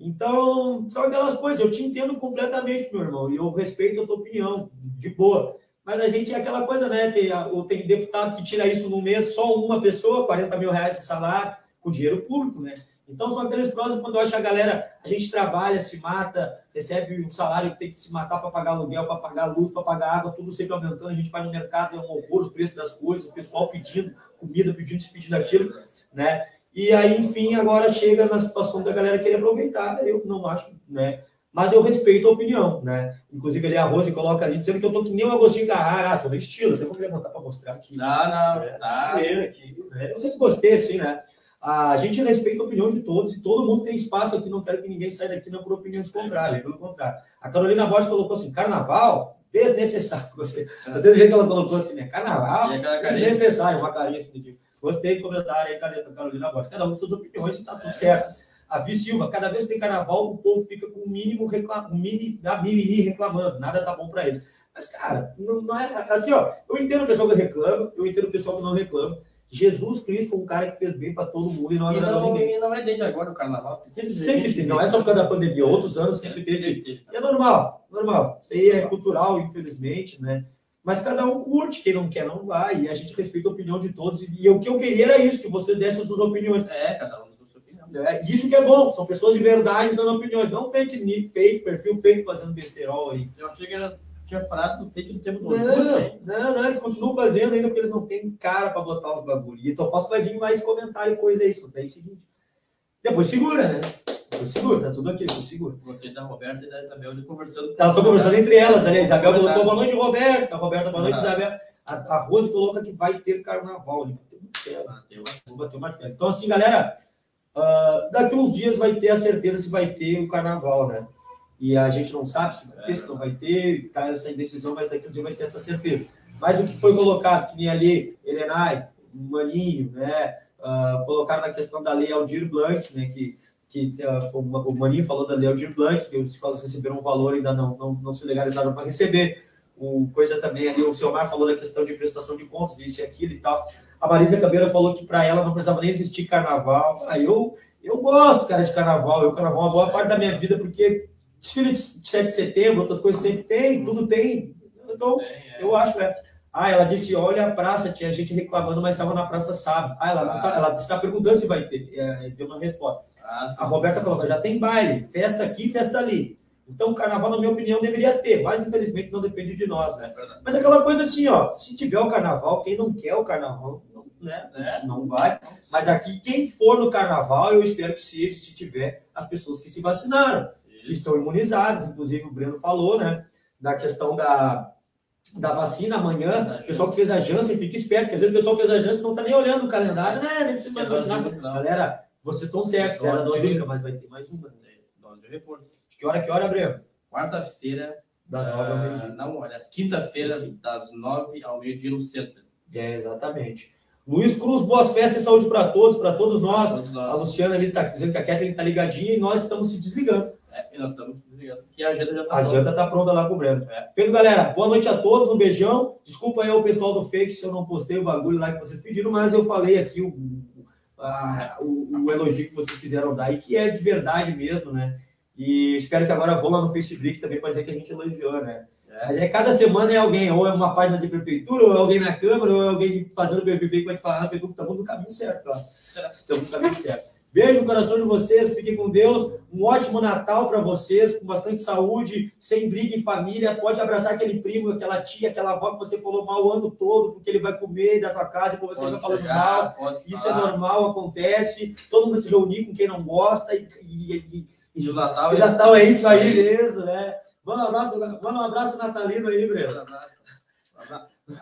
Então, são aquelas coisas, eu te entendo completamente, meu irmão, e eu respeito a tua opinião, de boa. Mas a gente é aquela coisa, né? Tem, o- tem deputado que tira isso no mês, só uma pessoa, 40 mil reais de salário, com dinheiro público, né? Então são aqueles prós quando eu acho a galera, a gente trabalha, se mata, recebe um salário que tem que se matar para pagar aluguel, para pagar luz, para pagar água, tudo sempre aumentando. A gente vai no mercado, é um horror os preços das coisas, o pessoal pedindo comida, pedindo isso, pedindo aquilo, né? E aí, enfim, agora chega na situação da galera querer aproveitar. Eu não acho, né? Mas eu respeito a opinião, né? Inclusive, ali a Rose coloca ali dizendo que eu tô que nem o Agostinho Carrara, ah, tô no estilo, até vou me levantar para mostrar aqui. Não, não. É, Tá. estileira aqui, né? Eu sempre gostei, assim, né? A gente respeita a opinião de todos e todo mundo tem espaço aqui. Não quero que ninguém saia daqui não por opiniões contrárias, pelo contrário. A Carolina Borges colocou assim: carnaval desnecessário. Gostei. Gostei do jeito que ela colocou assim, né? Carnaval desnecessário, uma carinha assim, tipo. Gostei do comentário aí, Carolina Borges. Cada um com suas opiniões e tá tudo certo. A Vi Silva, cada vez que tem carnaval, o povo fica com o mínimo reclamando, mini, a mimimi reclamando, nada tá bom para eles. Mas, cara, não, não é assim, ó. Eu entendo o pessoal que reclama, eu entendo o pessoal que não reclama. Jesus Cristo foi um cara que fez bem para todo mundo e não agradou não, ninguém. e não é desde agora o carnaval. Sempre, Sempre teve, não é só por causa da pandemia, outros anos sempre teve. E é normal, normal. Isso aí é cultural, infelizmente, né? Mas cada um curte, quem não quer não vai, e a gente respeita a opinião de todos. E o que eu queria era isso, que você desse as suas opiniões. É, cada um a sua opinião. É, isso que é bom, são pessoas de verdade dando opiniões, não fake, fake, perfil fake fazendo besterol aí. Eu achei que era, tinha parado no fake no tempo do Não, não, não, eles continuam fazendo ainda porque eles não têm cara para botar os bagulho. E então posso vai vir mais comentário e coisa aí, isso daí é o seguinte. Depois segura, né? Depois segura, tá tudo aqui, depois segura. Gostei da Roberta e da Isabel ali conversando. Elas estão conversando entre elas, ali. A Isabel colocou boa noite, Roberta. A Roberta, boa noite, Verdade. Isabel. A, a Rose coloca que vai ter carnaval. ali. Ah, Vou bater o martelo. Então, assim, galera, ah, daqui uns dias vai ter a certeza se vai ter o carnaval, né? E a gente não sabe se vai ter, se não vai ter, tá essa indecisão, mas daqui um dia vai ter essa certeza. Mas o que foi colocado, que nem ali, Helenai, Maninho, né? ah, colocaram na questão da lei Aldir Blanc, né? Que, que ah, uma- o Maninho falou da lei Aldir Blanc, que os escolas receberam um valor ainda não, não, não se legalizaram para receber. O coisa também ali, o Selmar falou da questão de prestação de contas, isso e aquilo e tal. A Marisa Cabeira falou que para ela não precisava nem existir carnaval. Ah, eu, eu gosto, cara, de carnaval. Eu, carnaval é uma boa parte da minha vida, porque desfile de 7 de setembro, outras coisas sempre tem, tudo tem. Então, é. eu acho, é. Ah, ela disse: olha a praça, tinha gente reclamando, mas estava na praça sábado. Ah, ela, não tá- ela está perguntando se vai ter. É, deu uma resposta. Ah. A Roberta colocou: já tem baile, festa aqui, festa ali. Então, o carnaval, na minha opinião, deveria ter, mas infelizmente não depende de nós, né? É. Mas é aquela coisa assim, ó, se tiver o carnaval, quem não quer o carnaval, não, né, É. não vai. Mas aqui, quem for no carnaval, eu espero que seja, se tiver, as pessoas que se vacinaram, que estão imunizadas, inclusive o Breno falou, né, da questão da, da vacina amanhã, o pessoal que fez a Janssen, fica esperto, porque às vezes o pessoal que fez a Janssen não tá nem olhando o calendário, né, nem precisa vacinar. Galera, vocês estão certos, era dose única, mas vai ter mais uma. Dose de reforço. Que hora, que hora, Breno? Quarta-feira, Das nove ao ah, meio-dia. não, aliás, quinta-feira, das nove ao meio-dia no centro. É, exatamente. Luiz Cruz, boas festas e saúde para todos, para todos nós. Todos A nós. Luciana ali está dizendo que a Kathleen está ligadinha e nós estamos se desligando. É, e nós estamos desligando, que a agenda já está A janta está pronta lá com o Breno. É. Feito, galera. Boa noite a todos, um beijão. Desculpa aí ao pessoal do Fake se eu não postei o bagulho lá que vocês pediram, mas eu falei aqui o, a- o, o elogio que vocês quiseram dar e que é de verdade mesmo, né? E espero que agora vão lá no Facebook também para dizer que a gente elogiou, né? É. Mas é cada semana é alguém, ou é uma página de prefeitura, ou é alguém na Câmara, ou é alguém fazendo perfil que vai te falar, estamos no caminho certo, ó. Estamos no caminho certo. Beijo no coração de vocês, fiquem com Deus. Um ótimo Natal para vocês, com bastante saúde, sem briga em família. Pode abraçar aquele primo, aquela tia, aquela avó que você falou mal o ano todo, porque ele vai comer da tua casa e você vai Pode falando mal. chegar, pode Isso é falar. normal, acontece. Todo mundo vai se reunir com quem não gosta e, e, e, E o Natal, e Natal é isso aí mesmo, né? Manda um abraço, manda um abraço natalino aí, Breno.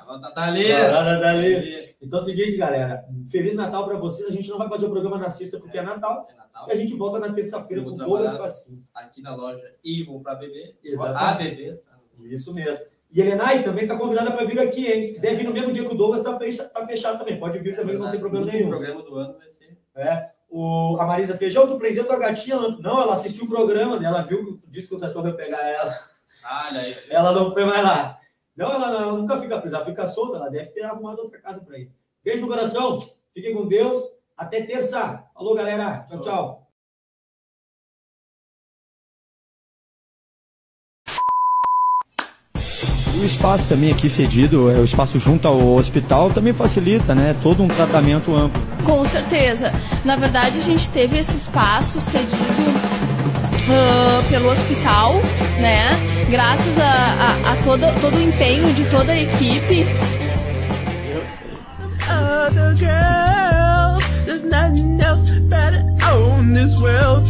Ela tá ali. Abraço natalino. Então é o seguinte, galera. Feliz Natal para vocês. A gente não vai fazer o programa na sexta porque é Natal. É Natal. E a gente volta na terça-feira com todas trabalhar. as vacinas. Aqui na loja e vou para beber. Exatamente. A beber. tá? Isso mesmo. E Helenai também está convidada para vir aqui, hein? Se quiser vir no mesmo dia que o Douglas, está fechado, tá fechado também. Pode vir também, não tem problema O nenhum. programa do ano vai ser. É. O, a Marisa Feijão, tu prendendo a gatinha? Não, ela assistiu o programa dela, viu que tu disse que o cachorro ia pegar ela. Olha aí. Ela não foi mais lá. Não, ela, ela nunca fica presa, ela fica solta, ela deve ter arrumado outra casa para ir. Beijo no coração, fiquem com Deus. Até terça. Falou, galera. Tchau, tchau. O espaço também aqui cedido, é o espaço junto ao hospital, também facilita, né? Todo um tratamento amplo. Com certeza. Na verdade, a gente teve esse espaço cedido ah, pelo hospital, né? Graças a, a, a toda, todo o empenho de toda a equipe. other. There's nothing else better on this world.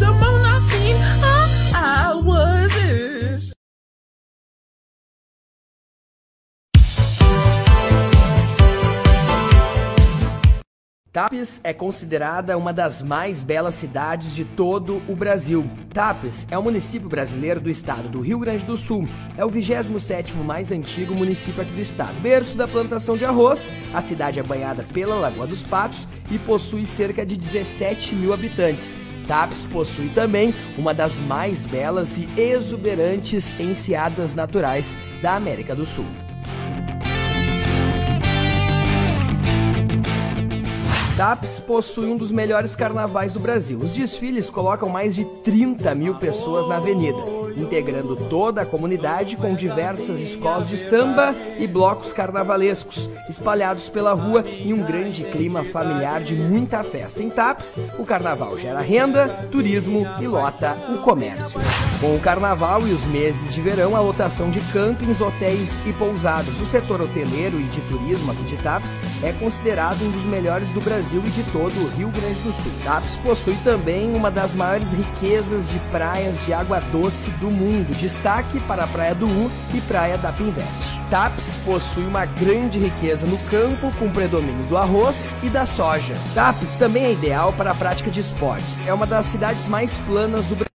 Tapes é considerada uma das mais belas cidades de todo o Brasil. Tapes é o município brasileiro do estado do Rio Grande do Sul. É o 27º mais antigo município aqui do estado. Berço da plantação de arroz, a cidade é banhada pela Lagoa dos Patos e possui cerca de 17 mil habitantes. Tapes possui também uma das mais belas e exuberantes enseadas naturais da América do Sul. Tapes possui um dos melhores carnavais do Brasil. Os desfiles colocam mais de 30 mil pessoas na avenida, integrando toda a comunidade com diversas escolas de samba e blocos carnavalescos, espalhados pela rua em um grande clima familiar de muita festa. Em Tapes, o carnaval gera renda, turismo e lota o comércio. Com o carnaval e os meses de verão, a lotação de campings, hotéis e pousadas. O setor hoteleiro e de turismo aqui de Tapes é considerado um dos melhores do Brasil e de todo o Rio Grande do Sul. Tapes possui também uma das maiores riquezas de praias de água doce do mundo. Destaque para a Praia do U e Praia da Pinvest. Tapes possui uma grande riqueza no campo, com predomínio do arroz e da soja. Tapes também é ideal para a prática de esportes. É uma das cidades mais planas do Brasil